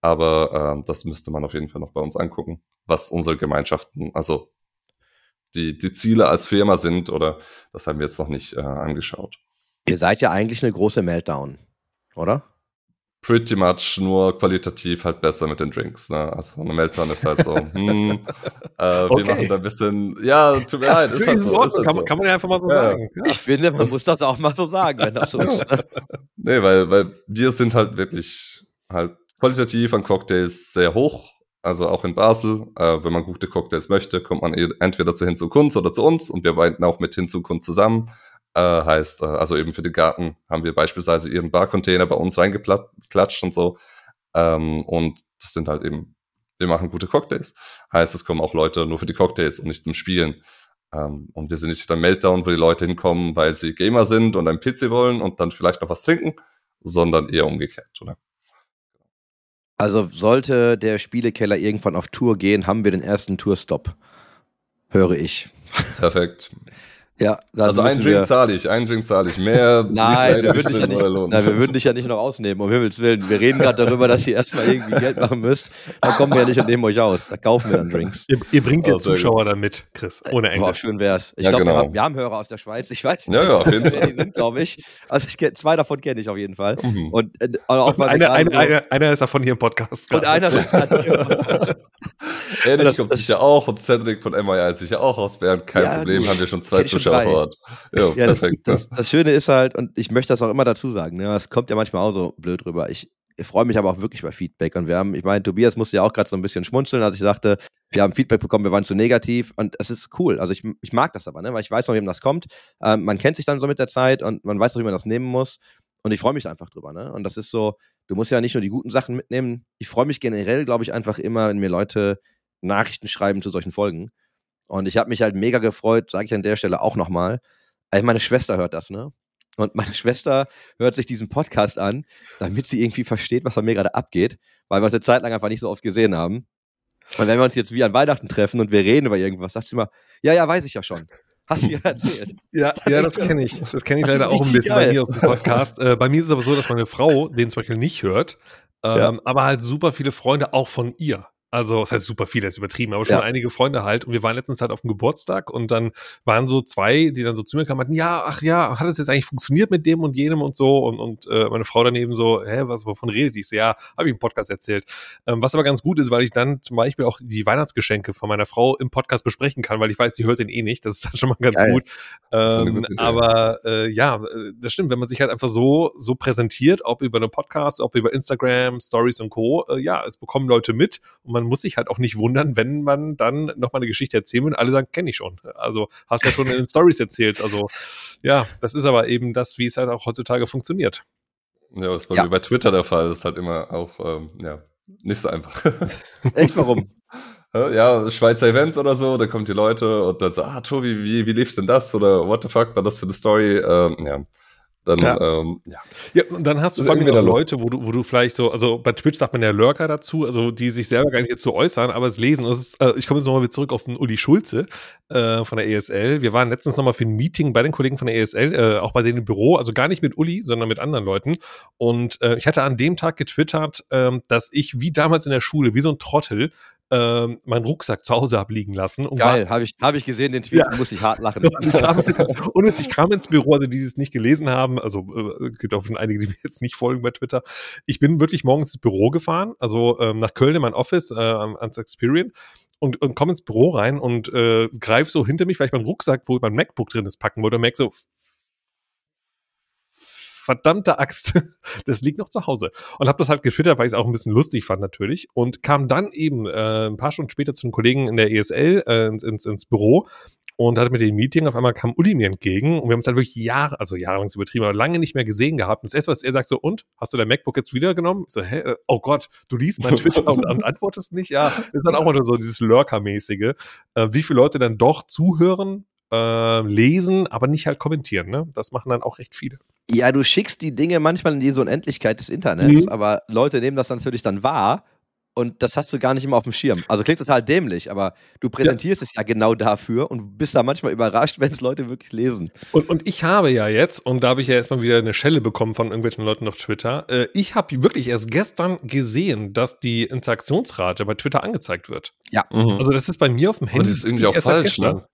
Aber ähm, das müsste man auf jeden Fall noch bei uns angucken, was unsere Gemeinschaften, also die, die Ziele als Firma sind oder das haben wir jetzt noch nicht äh, angeschaut. Ihr seid ja eigentlich eine große Meltdown, oder? Pretty much nur qualitativ halt besser mit den Drinks. Ne? Also eine Meltdown ist halt so, hm, äh, Okay. wir machen da ein bisschen, ja, tut mir leid, ist halt so. Ist halt kann, so. man, kann man ja einfach mal so Ja. sagen. Ja. Ich finde, man Das- muss das auch mal so sagen, wenn das so ist. Nee, weil, weil wir sind halt wirklich halt qualitativ an Cocktails sehr hoch. Also auch in Basel, äh, wenn man gute Cocktails möchte, kommt man eh entweder zu Hinzu Kunz oder zu uns und wir arbeiten auch mit Hinzu Kunz zusammen. Äh, heißt, äh, also eben für den Garten haben wir beispielsweise ihren Barcontainer bei uns reingeklatscht und so. Ähm, und das sind halt eben, wir machen gute Cocktails. Heißt, es kommen auch Leute nur für die Cocktails und nicht zum Spielen. Ähm, und wir sind nicht der Meltdown, wo die Leute hinkommen, weil sie Gamer sind und ein PC wollen und dann vielleicht noch was trinken, sondern eher umgekehrt, oder? Also sollte der Spielekeller irgendwann auf Tour gehen, haben wir den ersten Tourstop. Höre ich. Perfekt. Ja, dann Also einen wir- Drink zahle ich, einen Drink zahle ich. Mehr Nein, wir würden, dich ja nicht nein, wir würden dich ja nicht noch ausnehmen, um Himmels Willen. Wir reden gerade darüber, dass ihr erstmal irgendwie Geld machen müsst. Da kommen wir ja nicht und nehmen euch aus. Da kaufen wir dann Drinks. Ihr, ihr bringt Oh, gut. Zuschauer dann mit, Chris, ohne Boah, Englisch. schön wär's. Ich Ja, glaube, wir, genau. haben, wir haben Hörer aus der Schweiz. Ich weiß nicht, Ja, ja, auf jeden wer die sind, glaube ich. Also ich zwei davon kenne ich auf jeden Fall. Mhm. Und äh, auch weil wir Einer, gerade einer, so- einer, einer ist davon hier im Podcast. und gerade. einer sitzt an Ehrlich Das- kommt das- sicher auch und Cedric von MIA ist sicher auch aus Bern. Kein Ja, Problem, haben wir schon zwei Zuschauer Ort. Ja, Ja, das, perfekt. das, das Schöne ist halt, und ich möchte das auch immer dazu sagen, ne, es kommt ja manchmal auch so blöd rüber. Ich, ich freue mich aber auch wirklich bei Feedback. Und wir haben, ich meine, Tobias musste ja auch gerade so ein bisschen schmunzeln, als ich sagte, wir haben Feedback bekommen, wir waren zu negativ. Und es ist cool. Also ich, ich mag das aber, ne, weil ich weiß noch, wem das kommt. Ähm, man kennt sich dann so mit der Zeit und man weiß noch, wie man das nehmen muss. Und ich freue mich einfach drüber. Ne? Und das ist so, du musst ja nicht nur die guten Sachen mitnehmen. Ich freue mich generell, glaube ich, einfach immer, wenn mir Leute Nachrichten schreiben zu solchen Folgen. Und ich habe mich halt mega gefreut, sage ich an der Stelle auch nochmal. Also meine Schwester hört das, ne? Und meine Schwester hört sich diesen Podcast an, damit sie irgendwie versteht, was bei mir gerade abgeht, weil wir uns eine Zeit lang einfach nicht so oft gesehen haben. Und wenn wir uns jetzt wie an Weihnachten treffen und wir reden über irgendwas, sagt sie immer, ja, ja, weiß ich ja schon. Hast du ja erzählt. Ja, ja, das kenne ich. Das kenne ich Das leider auch ein bisschen bei geil. mir aus dem Podcast. Äh, bei mir ist es aber so, dass meine Frau den zum Beispiel nicht hört, ähm, Ja. aber halt super viele Freunde auch von ihr. Also, das heißt super viele, ist übertrieben, aber schon Ja. einige Freunde halt. Und wir waren letztens halt auf dem Geburtstag und dann waren so zwei, die dann so zu mir kamen, meinten, ja, ach ja, hat es jetzt eigentlich funktioniert mit dem und jenem und so? Und, und äh, meine Frau daneben so, hä, was, wovon redet die? Ich so, ja, habe ich im Podcast erzählt. Ähm, was aber ganz gut ist, weil ich dann zum Beispiel auch die Weihnachtsgeschenke von meiner Frau im Podcast besprechen kann, weil ich weiß, sie hört den eh nicht. Das ist dann schon mal ganz Geil. gut. Ähm, aber äh, ja, äh, das stimmt, wenn man sich halt einfach so, so präsentiert, ob über einen Podcast, ob über Instagram, Stories und Co., äh, ja, es bekommen Leute mit und man muss sich halt auch nicht wundern, wenn man dann nochmal eine Geschichte erzählen will und alle sagen, kenne ich schon. Also hast ja schon in den Stories erzählt. Also ja, das ist aber eben das, wie es halt auch heutzutage funktioniert. Ja, das ist bei Ja. mir bei Twitter der Fall. Das ist halt immer auch, ähm, ja, nicht so einfach. Echt, warum? ja, Schweizer Events oder so, da kommen die Leute und dann so, ah, Tobi, wie, wie lief denn das? Oder what the fuck, war das für eine Story? Ähm, ja, dann, Ja. ähm, ja. Ja, und dann hast du vor allem. Leute, wo du, wo du vielleicht so, also bei Twitch sagt man ja Lurker dazu, also die sich selber gar nicht jetzt so äußern, aber es lesen. Das ist, äh, ich komme jetzt nochmal wieder zurück auf den Uli Schulze äh, von der ESL. Wir waren letztens nochmal für ein Meeting bei den Kollegen von der ESL, äh, auch bei denen im Büro, also gar nicht mit Uli, sondern mit anderen Leuten. Und äh, ich hatte an dem Tag getwittert, ähm, dass ich wie damals in der Schule, wie so ein Trottel, ähm, meinen Rucksack zu Hause abliegen lassen. Geil, habe ich, hab ich gesehen, den Tweet, muss ich hart lachen. und ich kam, und jetzt, ich kam ins Büro, also die, die es nicht gelesen haben, also äh, gibt auch schon einige, die mir jetzt nicht folgen bei Twitter. Ich bin wirklich morgens ins Büro gefahren, also ähm, nach Köln in mein Office, äh, ans Experian und, und komme ins Büro rein und äh, greife so hinter mich, weil ich meinen Rucksack, wo mein MacBook drin ist, packen wollte und merke so, verdammte Axt, das liegt noch zu Hause. Und habe das halt getwittert, weil ich es auch ein bisschen lustig fand natürlich. Und kam dann eben äh, ein paar Stunden später zu den Kollegen in der ESL äh, ins, ins, ins Büro und hatte mit dem Meeting, auf einmal kam Uli mir entgegen und wir haben uns halt wirklich Jahre, also jahrelang übertrieben, aber lange nicht mehr gesehen gehabt. Und das erste, was er sagt, so, und? Hast du dein MacBook jetzt wieder genommen? Ich so, hä? Äh, Oh Gott, du liest mein Twitter und, und antwortest nicht? Ja, das ist dann auch mal so dieses Lurker-mäßige. Äh, wie viele Leute dann doch zuhören, äh, lesen, aber nicht halt kommentieren, ne? Das machen dann auch recht viele. Ja, du schickst die Dinge manchmal in diese Unendlichkeit des Internets, Mhm. aber Leute nehmen das natürlich dann wahr und das hast du gar nicht immer auf dem Schirm. Also klingt total dämlich, aber du präsentierst es ja genau dafür und bist da manchmal überrascht, wenn es Leute wirklich lesen. Und, und ich habe ja jetzt, und da habe ich ja erstmal wieder eine Schelle bekommen von irgendwelchen Leuten auf Twitter, äh, ich habe wirklich erst gestern gesehen, dass die Interaktionsrate bei Twitter angezeigt wird. Mhm. Also das ist bei mir auf dem Handy. die ist irgendwie auch falsch, ne?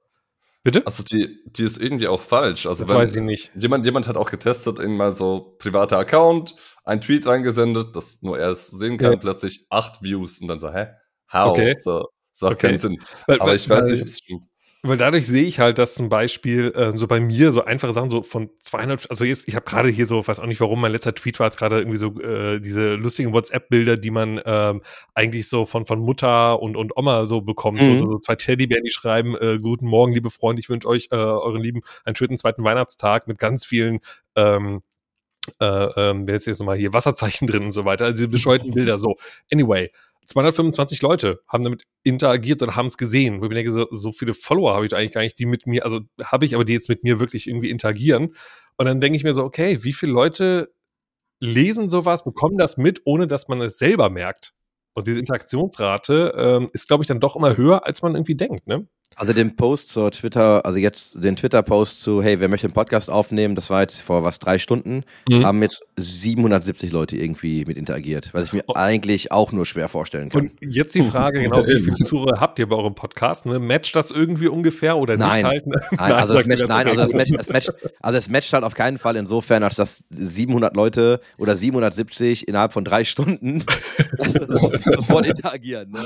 Bitte? Also die, die ist irgendwie auch falsch. Also das wenn, weiß ich nicht. Jemand, jemand hat auch getestet, in mal so privater Account, ein Tweet reingesendet, dass nur er es sehen kann, Ja. plötzlich acht Views und dann so, hä? How? Okay. So, so hat Okay. keinen Sinn. Weil, Aber weil- ich weiß weil- nicht, ob es stimmt. Weil dadurch sehe ich halt, dass zum Beispiel äh, so bei mir so einfache Sachen so von 200, also jetzt, ich habe gerade hier so, weiß auch nicht warum, mein letzter Tweet war jetzt gerade irgendwie so äh, diese lustigen WhatsApp-Bilder, die man ähm, eigentlich so von, von Mutter und, und Oma so bekommt. Mhm. So, so zwei Teddybären, die schreiben, äh, guten Morgen, liebe Freunde, ich wünsche euch, äh, euren Lieben, einen schönen zweiten Weihnachtstag mit ganz vielen ähm, äh, ähm, wer jetzt jetzt nochmal hier Wasserzeichen drin und so weiter, also diese bescheuerten Bilder. So, anyway, 225 Leute haben damit interagiert und haben es gesehen. Wo ich mir denke, so, so viele Follower habe ich eigentlich gar nicht, die mit mir, also habe ich, aber die jetzt mit mir wirklich irgendwie interagieren. Und dann denke ich mir so, okay, wie viele Leute lesen sowas, bekommen das mit, ohne dass man es selber merkt? Und diese Interaktionsrate ähm, ist, glaube ich, dann doch immer höher, als man irgendwie denkt, ne? Also den Post zur Twitter, also jetzt den Twitter-Post zu, hey, wer möchte einen Podcast aufnehmen, das war jetzt vor was, drei Stunden, Mhm. haben jetzt 770 Leute irgendwie mit interagiert, was ich mir Oh. eigentlich auch nur schwer vorstellen kann. Und jetzt die Frage, genau, wie viele Zuhörer habt ihr bei eurem Podcast? Ne? Matcht das irgendwie ungefähr oder Nein. nicht halt? Ne? Nein, also, das matcht, nein, also, das matcht, das matcht, also es matcht halt auf keinen Fall insofern, als dass 700 Leute oder 770 innerhalb von drei Stunden sofort interagieren. Ne?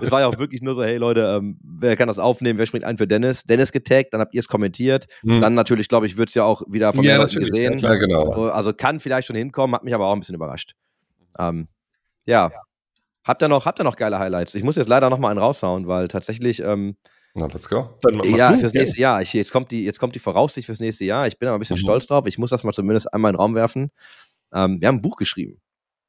Es war ja auch wirklich nur so, hey Leute, ähm, wer kann das aufnehmen, wer springt ein für Dennis? Dennis getaggt, dann habt ihr es kommentiert. Hm. Dann natürlich, glaube ich, wird es ja auch wieder von Ja, natürlich, gesehen. ja. Ja, genau. So, Also kann vielleicht schon hinkommen, hat mich aber auch ein bisschen überrascht. Ähm, ja. Habt ihr noch, habt ihr noch geile Highlights? Ich muss jetzt leider noch mal einen raushauen, weil tatsächlich, ähm, Na, let's go. Ja, du. fürs nächste Jahr. Ich, jetzt, kommt die, jetzt kommt die Voraussicht fürs nächste Jahr. Ich bin aber ein bisschen Mhm. stolz drauf. Ich muss das mal zumindest einmal in den Raum werfen. Ähm, wir haben ein Buch geschrieben.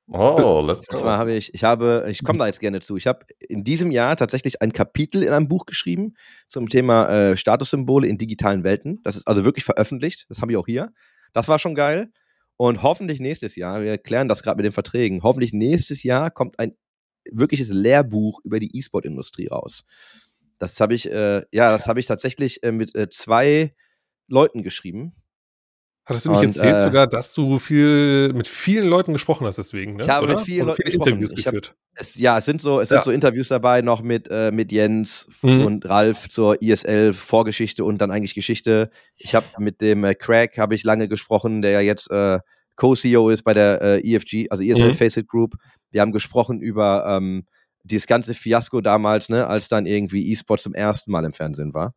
Oh, let's go. habe ich, ich habe, ich komme da jetzt gerne zu. Ich habe in diesem Jahr tatsächlich ein Kapitel in einem Buch geschrieben zum Thema äh, Statussymbole in digitalen Welten. Das ist also wirklich veröffentlicht. Das habe ich auch hier. Das war schon geil. Und hoffentlich nächstes Jahr, wir klären das gerade mit den Verträgen, hoffentlich nächstes Jahr kommt ein wirkliches Lehrbuch über die E-Sport-Industrie raus. Das habe ich, äh, ja, das habe ich tatsächlich äh, mit äh, zwei Leuten geschrieben. Hattest du nicht Und, erzählt äh, sogar, dass du viel mit vielen Leuten gesprochen hast deswegen, ne? Ich habe Oder? mit vielen Also Leuten gesprochen. Interviews Ich hab- geführt. Es, ja, es sind so, es Ja. sind so Interviews dabei noch mit, äh, mit Jens Mhm. und Ralf zur ISL Vorgeschichte und dann eigentlich Geschichte. Ich habe mit dem äh, Craig habe ich lange gesprochen, der ja jetzt äh, Co-CEO ist bei der äh, EFG, also ESL Mhm. Faceit Group. Wir haben gesprochen über ähm, dieses ganze Fiasko damals, ne, als dann irgendwie E-Sport zum ersten Mal im Fernsehen war.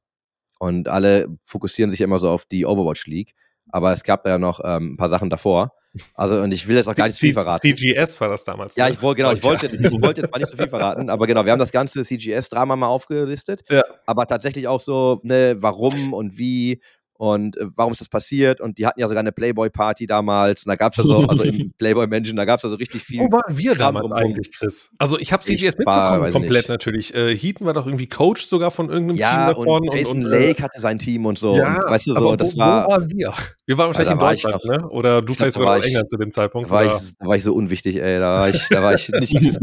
Und alle fokussieren sich immer so auf die Overwatch League. Aber es gab ja noch ähm, ein paar Sachen davor. Also, und ich will jetzt auch gar nicht zu viel verraten. CGS war das damals. Ja, ne? ich wollte genau, ich wollte jetzt, ich wollte jetzt mal nicht so viel verraten, aber genau, wir haben das ganze CGS-Drama mal aufgelistet, Ja. aber tatsächlich auch so, ne, warum und wie und äh, warum ist das passiert und die hatten ja sogar eine Playboy-Party damals und da gab's ja so, also im Playboy-Mansion, da gab's ja so richtig viel. Wo waren wir Kram damals drumherum. eigentlich, Chris? Also ich habe Ich CGS war- mitbekommen, ich komplett nicht. natürlich. Äh, Heaton war doch irgendwie Coach sogar von irgendeinem ja, Team davon. und Jason äh, Lake hatte sein Team und so, ja, und, weißt du so, aber das wo, war, wo waren wir? Wir waren wahrscheinlich in war ich Deutschland, ne? Oder du Ich vielleicht sogar war in ich- England zu dem Zeitpunkt. da war, ich, da war ich so unwichtig, ey, da war ich, da war ich nicht.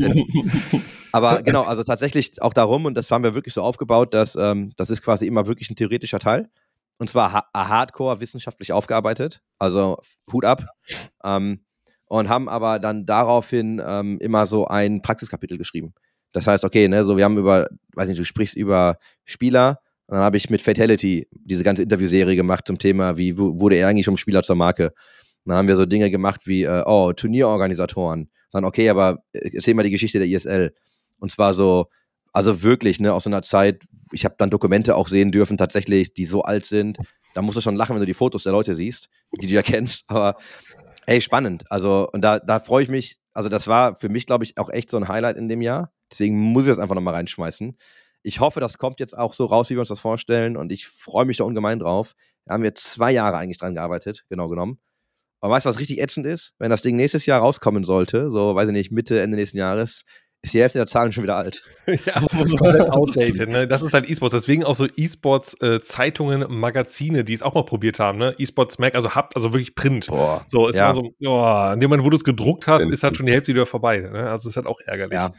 Aber genau, also tatsächlich auch darum, und das haben wir wirklich so aufgebaut, dass ähm, das ist quasi immer wirklich ein theoretischer Teil. Und zwar ha hardcore wissenschaftlich aufgearbeitet, also Hut ab. Ähm, und haben aber dann daraufhin ähm, immer so ein Praxiskapitel geschrieben. Das heißt, okay, ne, so wir haben über, weiß nicht, du sprichst über Spieler, dann habe ich mit Fatality diese ganze Interviewserie gemacht zum Thema, wie wu- wurde er eigentlich vom Spieler zur Marke. Dann haben wir so Dinge gemacht wie, äh, oh, Turnierorganisatoren. Dann, okay, aber äh, erzähl mal die Geschichte der ISL. Und zwar so, also wirklich, ne, aus so einer Zeit, ich habe dann Dokumente auch sehen dürfen, tatsächlich, die so alt sind. Da musst du schon lachen, wenn du die Fotos der Leute siehst, die du ja kennst. Aber ey, spannend. Also, und da, da freue ich mich. Also, das war für mich, glaube ich, auch echt so ein Highlight in dem Jahr. Deswegen muss ich das einfach nochmal reinschmeißen. Ich hoffe, das kommt jetzt auch so raus, wie wir uns das vorstellen. Und ich freue mich da ungemein drauf. Da haben wir zwei Jahre eigentlich dran gearbeitet, genau genommen. Aber weißt du, was richtig ätzend ist? Wenn das Ding nächstes Jahr rauskommen sollte, so, weiß ich nicht, Mitte, Ende nächsten Jahres, ist die Hälfte der Zahlen schon wieder alt. ja, komplett outdated. Ne? Das ist halt E-Sports. Deswegen auch so E-Sports-Zeitungen, Magazine, die es auch mal probiert haben. Ne? E-Sports Mac, also habt, also wirklich Print. Boah. So, ist Ja. so, oh, in dem Moment, wo du es gedruckt hast, ist halt schon die Hälfte wieder vorbei. Ne? Also ist halt auch ärgerlich. Ja.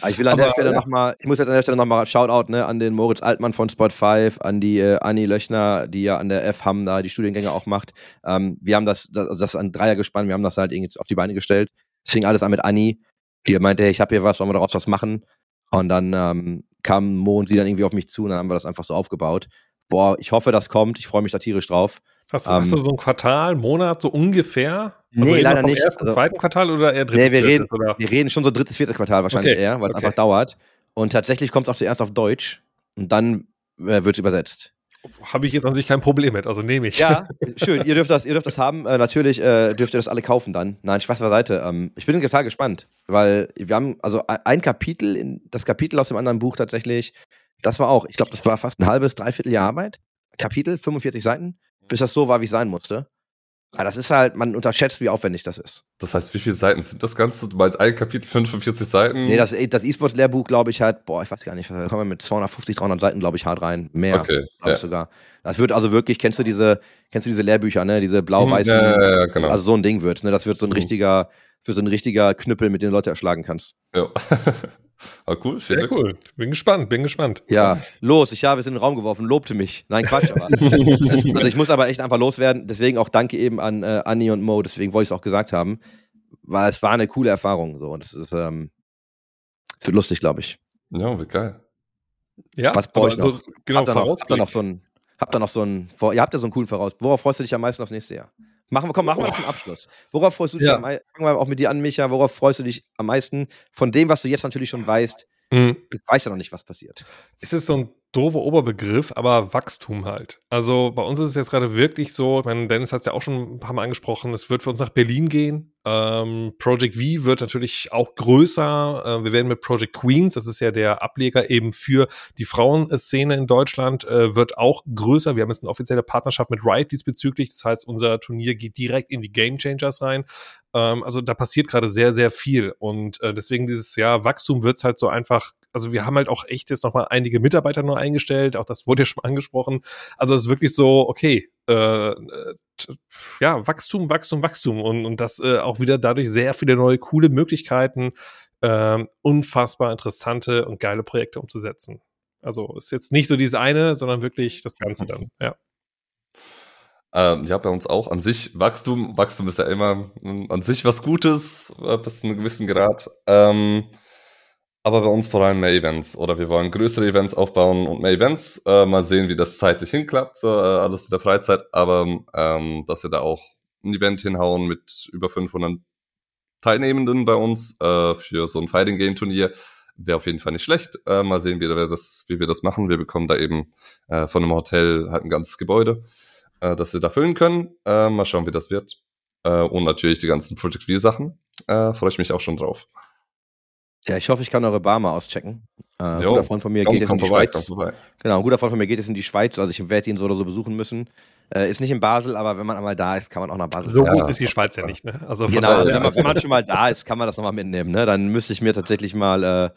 Aber ich will an der Aber, Stelle ja. nochmal, ich muss jetzt an der Stelle nochmal Shoutout ne, an den Moritz Altmann von Spot 5, an die äh, Anni Löchner, die ja an der F Hamm da die Studiengänge auch macht. Ähm, wir haben das, das, das ein Dreier gespannt, wir haben das halt irgendwie auf die Beine gestellt. Es fing alles an mit Anni, die meinte, hey, ich habe hier was, wollen wir daraus was machen? Und dann ähm, kam Mo und sie dann irgendwie auf mich zu und dann haben wir das einfach so aufgebaut. Boah, ich hoffe, das kommt. Ich freue mich da tierisch drauf. Hast, du- Ähm, hast du so ein Quartal, Monat, so ungefähr? Nee, reden wir leider nicht. ersten, Also- zweiten Quartal oder eher drittes, Nee, wir viertes, reden- Oder? Wir reden schon so drittes, viertes Quartal wahrscheinlich Okay, eher, weil es okay. einfach dauert. Und tatsächlich kommt es auch zuerst auf Deutsch. Und dann äh, wird übersetzt. Habe ich jetzt an sich kein Problem mit, also nehme ich. Ja, schön. Ihr dürft das, ihr dürft das haben. Äh, natürlich äh, dürft ihr das alle kaufen dann. Nein, Spaß beiseite. Ähm, ich bin total gespannt, weil wir haben also ein Kapitel, in, das Kapitel aus dem anderen Buch tatsächlich, das war auch, ich glaube, das war fast ein halbes, dreiviertel Jahr Arbeit. Kapitel, 45 Seiten, bis das so war, wie es sein musste. Aber das ist halt, man unterschätzt, wie aufwendig das ist. Das heißt, wie viele Seiten sind das Ganze? Du meinst ein Kapitel 45 Seiten? Nee, das, das E-Sports-Lehrbuch, glaube ich, hat, boah, ich weiß gar nicht, da kommen wir mit 250, 300 Seiten, glaube ich, hart rein. Mehr, Okay, glaube ja. ich sogar. Das wird also wirklich, kennst du diese, kennst du diese Lehrbücher, ne? Diese blau-weißen, ja, ja, ja, genau. also so ein Ding wird, ne? Das wird so ein Mhm. richtiger, für so ein richtiger Knüppel, mit dem du Leute erschlagen kannst. ja. ah, cool, Sehr cool. Bin gespannt, bin gespannt. Ja, los, ich habe es in den Raum geworfen, lobte mich. Nein, Quatsch, aber. also ich muss aber echt einfach loswerden. Deswegen auch danke eben an äh, Anni und Mo, deswegen wollte ich es auch gesagt haben. Weil es war eine coole Erfahrung. So. Und es ist, ähm, es wird lustig, glaube ich. Ja, wie geil. Ja, Was brauche ich aber noch? genau, habt ihr noch, habt ihr noch so ein, habt ihr noch so ein, vor- ihr habt ja so einen coolen Voraus. Worauf freust du dich am meisten aufs nächste Jahr? Machen wir, komm, machen wir das zum Abschluss. Worauf freust du dich Ja. am meisten? Fangen wir auch mit dir an, Micha. Worauf freust du dich am meisten von dem, was du jetzt natürlich schon weißt? Mhm. Ich weiß ja noch nicht, was passiert. Es ist so ein doofer Oberbegriff, aber Wachstum halt. Also bei uns ist es jetzt gerade wirklich so, ich meine, Dennis hat es ja auch schon ein paar Mal angesprochen, es wird für uns nach Berlin gehen. Ähm, Project V wird natürlich auch größer. Äh, wir werden mit Project Queens, das ist ja der Ableger eben für die Frauenszene in Deutschland, äh, wird auch größer. Wir haben jetzt eine offizielle Partnerschaft mit Riot diesbezüglich. Das heißt, unser Turnier geht direkt in die Game Changers rein. Ähm, also da passiert gerade sehr, sehr viel. Und äh, deswegen dieses Jahr Wachstum wird es halt so einfach, also wir haben halt auch echt jetzt nochmal einige Mitarbeiter neu eingestellt, auch das wurde ja schon angesprochen. Also es ist wirklich so, okay, äh, äh, ja, Wachstum, Wachstum, Wachstum und, und das äh, auch wieder dadurch sehr viele neue coole Möglichkeiten, ähm, unfassbar interessante und geile Projekte umzusetzen. Also ist jetzt nicht so dieses eine, sondern wirklich das Ganze dann, ja. Ähm, ja, bei uns auch an sich Wachstum. Wachstum ist ja immer mm, an sich was Gutes, äh, bis zu einem gewissen Grad. Ähm, aber bei uns vor allem mehr Events oder wir wollen größere Events aufbauen und mehr Events. Äh, mal sehen, wie das zeitlich hinklappt, so, äh, alles in der Freizeit. Aber ähm, dass wir da auch ein Event hinhauen mit über 500 Teilnehmenden bei uns äh, für so ein Fighting Game Turnier wäre auf jeden Fall nicht schlecht. Äh, mal sehen, wie wir, das, wie wir das machen. Wir bekommen da eben äh, von einem Hotel halt ein ganzes Gebäude äh, dass wir da füllen können. Äh, mal schauen, wie das wird. Äh, und natürlich die ganzen Project V-Sachen. Äh, Freue ich mich auch schon drauf. Ja, ich hoffe, ich kann eure Bar mal auschecken. Äh, ein Jo, guter Freund von mir Komm, geht jetzt in die vorbei, Schweiz. Genau, ein guter Freund von mir geht jetzt in die Schweiz, also ich werde ihn so oder so besuchen müssen. Äh, ist nicht in Basel, aber wenn man einmal da ist, kann man auch nach Basel So gut ist die Schweiz ja nicht, ne? Also von Genau, daher, also wenn, man, ja. wenn man schon mal da ist, kann man das nochmal mitnehmen. Ne? Dann müsste ich mir tatsächlich mal äh,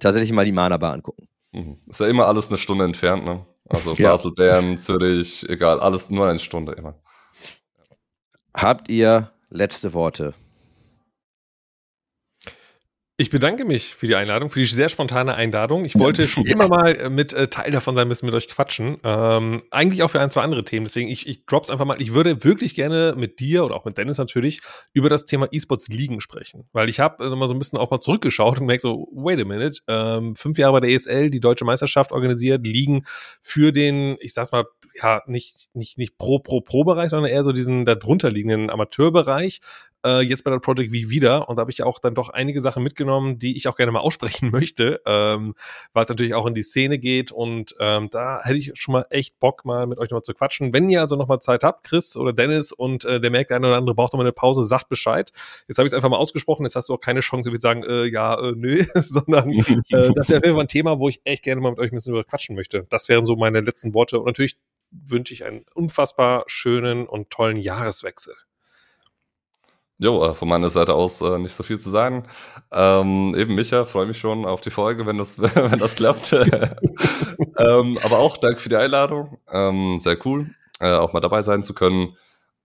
tatsächlich mal die Mana-Bar angucken. Mhm. Ist ja immer alles eine Stunde entfernt, ne? Also Ja. Basel, Bern, Zürich, egal, alles nur eine Stunde immer. Habt ihr letzte Worte? Ich bedanke mich für die Einladung, für die sehr spontane Einladung. Ich wollte schon immer mal äh, mit äh, Teil davon sein müssen, mit euch quatschen. Ähm, eigentlich auch für ein, zwei andere Themen. Deswegen, ich, ich drop's einfach mal. Ich würde wirklich gerne mit dir oder auch mit Dennis natürlich über das Thema E-Sports Ligen sprechen. Weil ich habe äh, mal so ein bisschen auch mal zurückgeschaut und merke so, wait a minute, ähm, fünf Jahre bei der ESL, die deutsche Meisterschaft organisiert, Ligen für den, ich sag's mal, ja, nicht, nicht, nicht pro, pro, pro Bereich, sondern eher so diesen darunter liegenden Amateurbereich äh, jetzt bei der Project V wieder und da habe ich auch dann doch einige Sachen mitgenommen, die ich auch gerne mal aussprechen möchte, ähm, weil es natürlich auch in die Szene geht und ähm, da hätte ich schon mal echt Bock, mal mit euch nochmal zu quatschen. Wenn ihr also nochmal Zeit habt, Chris oder Dennis und äh, der merkt, der eine oder andere braucht nochmal eine Pause, sagt Bescheid. Jetzt habe ich es einfach mal ausgesprochen, jetzt hast du auch keine Chance, zu sagen, äh, ja, äh, nö, sondern äh, das wäre auf jeden Fall ein Thema, wo ich echt gerne mal mit euch ein bisschen über quatschen möchte. Das wären so meine letzten Worte und natürlich wünsche ich einen unfassbar schönen und tollen Jahreswechsel. Jo, äh, von meiner Seite aus äh, nicht so viel zu sagen. Ähm, eben Micha, freue mich schon auf die Folge, wenn das, wenn das klappt. ähm, aber auch danke für die Einladung. Ähm, sehr cool, äh, auch mal dabei sein zu können.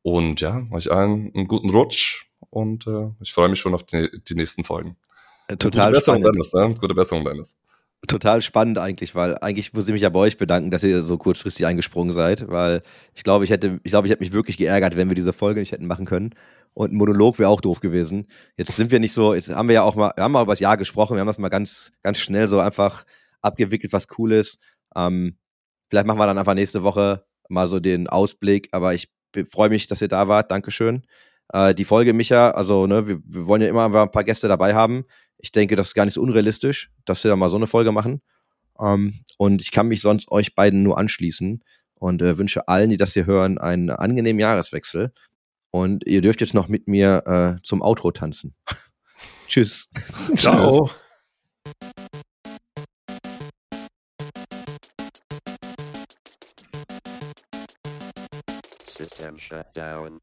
Und ja, euch allen einen guten Rutsch und äh, ich freue mich schon auf die, die nächsten Folgen. Äh, Gute Total Besserung, spannend. Dennis, ne? Gute Besserung, Dennis. Total spannend eigentlich, weil eigentlich muss ich mich ja bei euch bedanken, dass ihr so kurzfristig eingesprungen seid, weil ich glaube, ich hätte, ich glaube, ich hätte mich wirklich geärgert, wenn wir diese Folge nicht hätten machen können. Und ein Monolog wäre auch doof gewesen. Jetzt sind wir nicht so, jetzt haben wir ja auch mal, wir haben mal über das Jahr gesprochen, wir haben das mal ganz, ganz schnell so einfach abgewickelt, was cool ist. Ähm, vielleicht machen wir dann einfach nächste Woche mal so den Ausblick, aber ich freue mich, dass ihr da wart. Dankeschön. Äh, die Folge, Micha, also, ne, wir, wir wollen ja immer ein paar Gäste dabei haben. Ich denke, das ist gar nicht so unrealistisch, dass wir da mal so eine Folge machen. Ähm, und ich kann mich sonst euch beiden nur anschließen und äh, wünsche allen, die das hier hören, einen angenehmen Jahreswechsel. Und ihr dürft jetzt noch mit mir äh, zum Outro tanzen. Tschüss. Ciao. System shut down.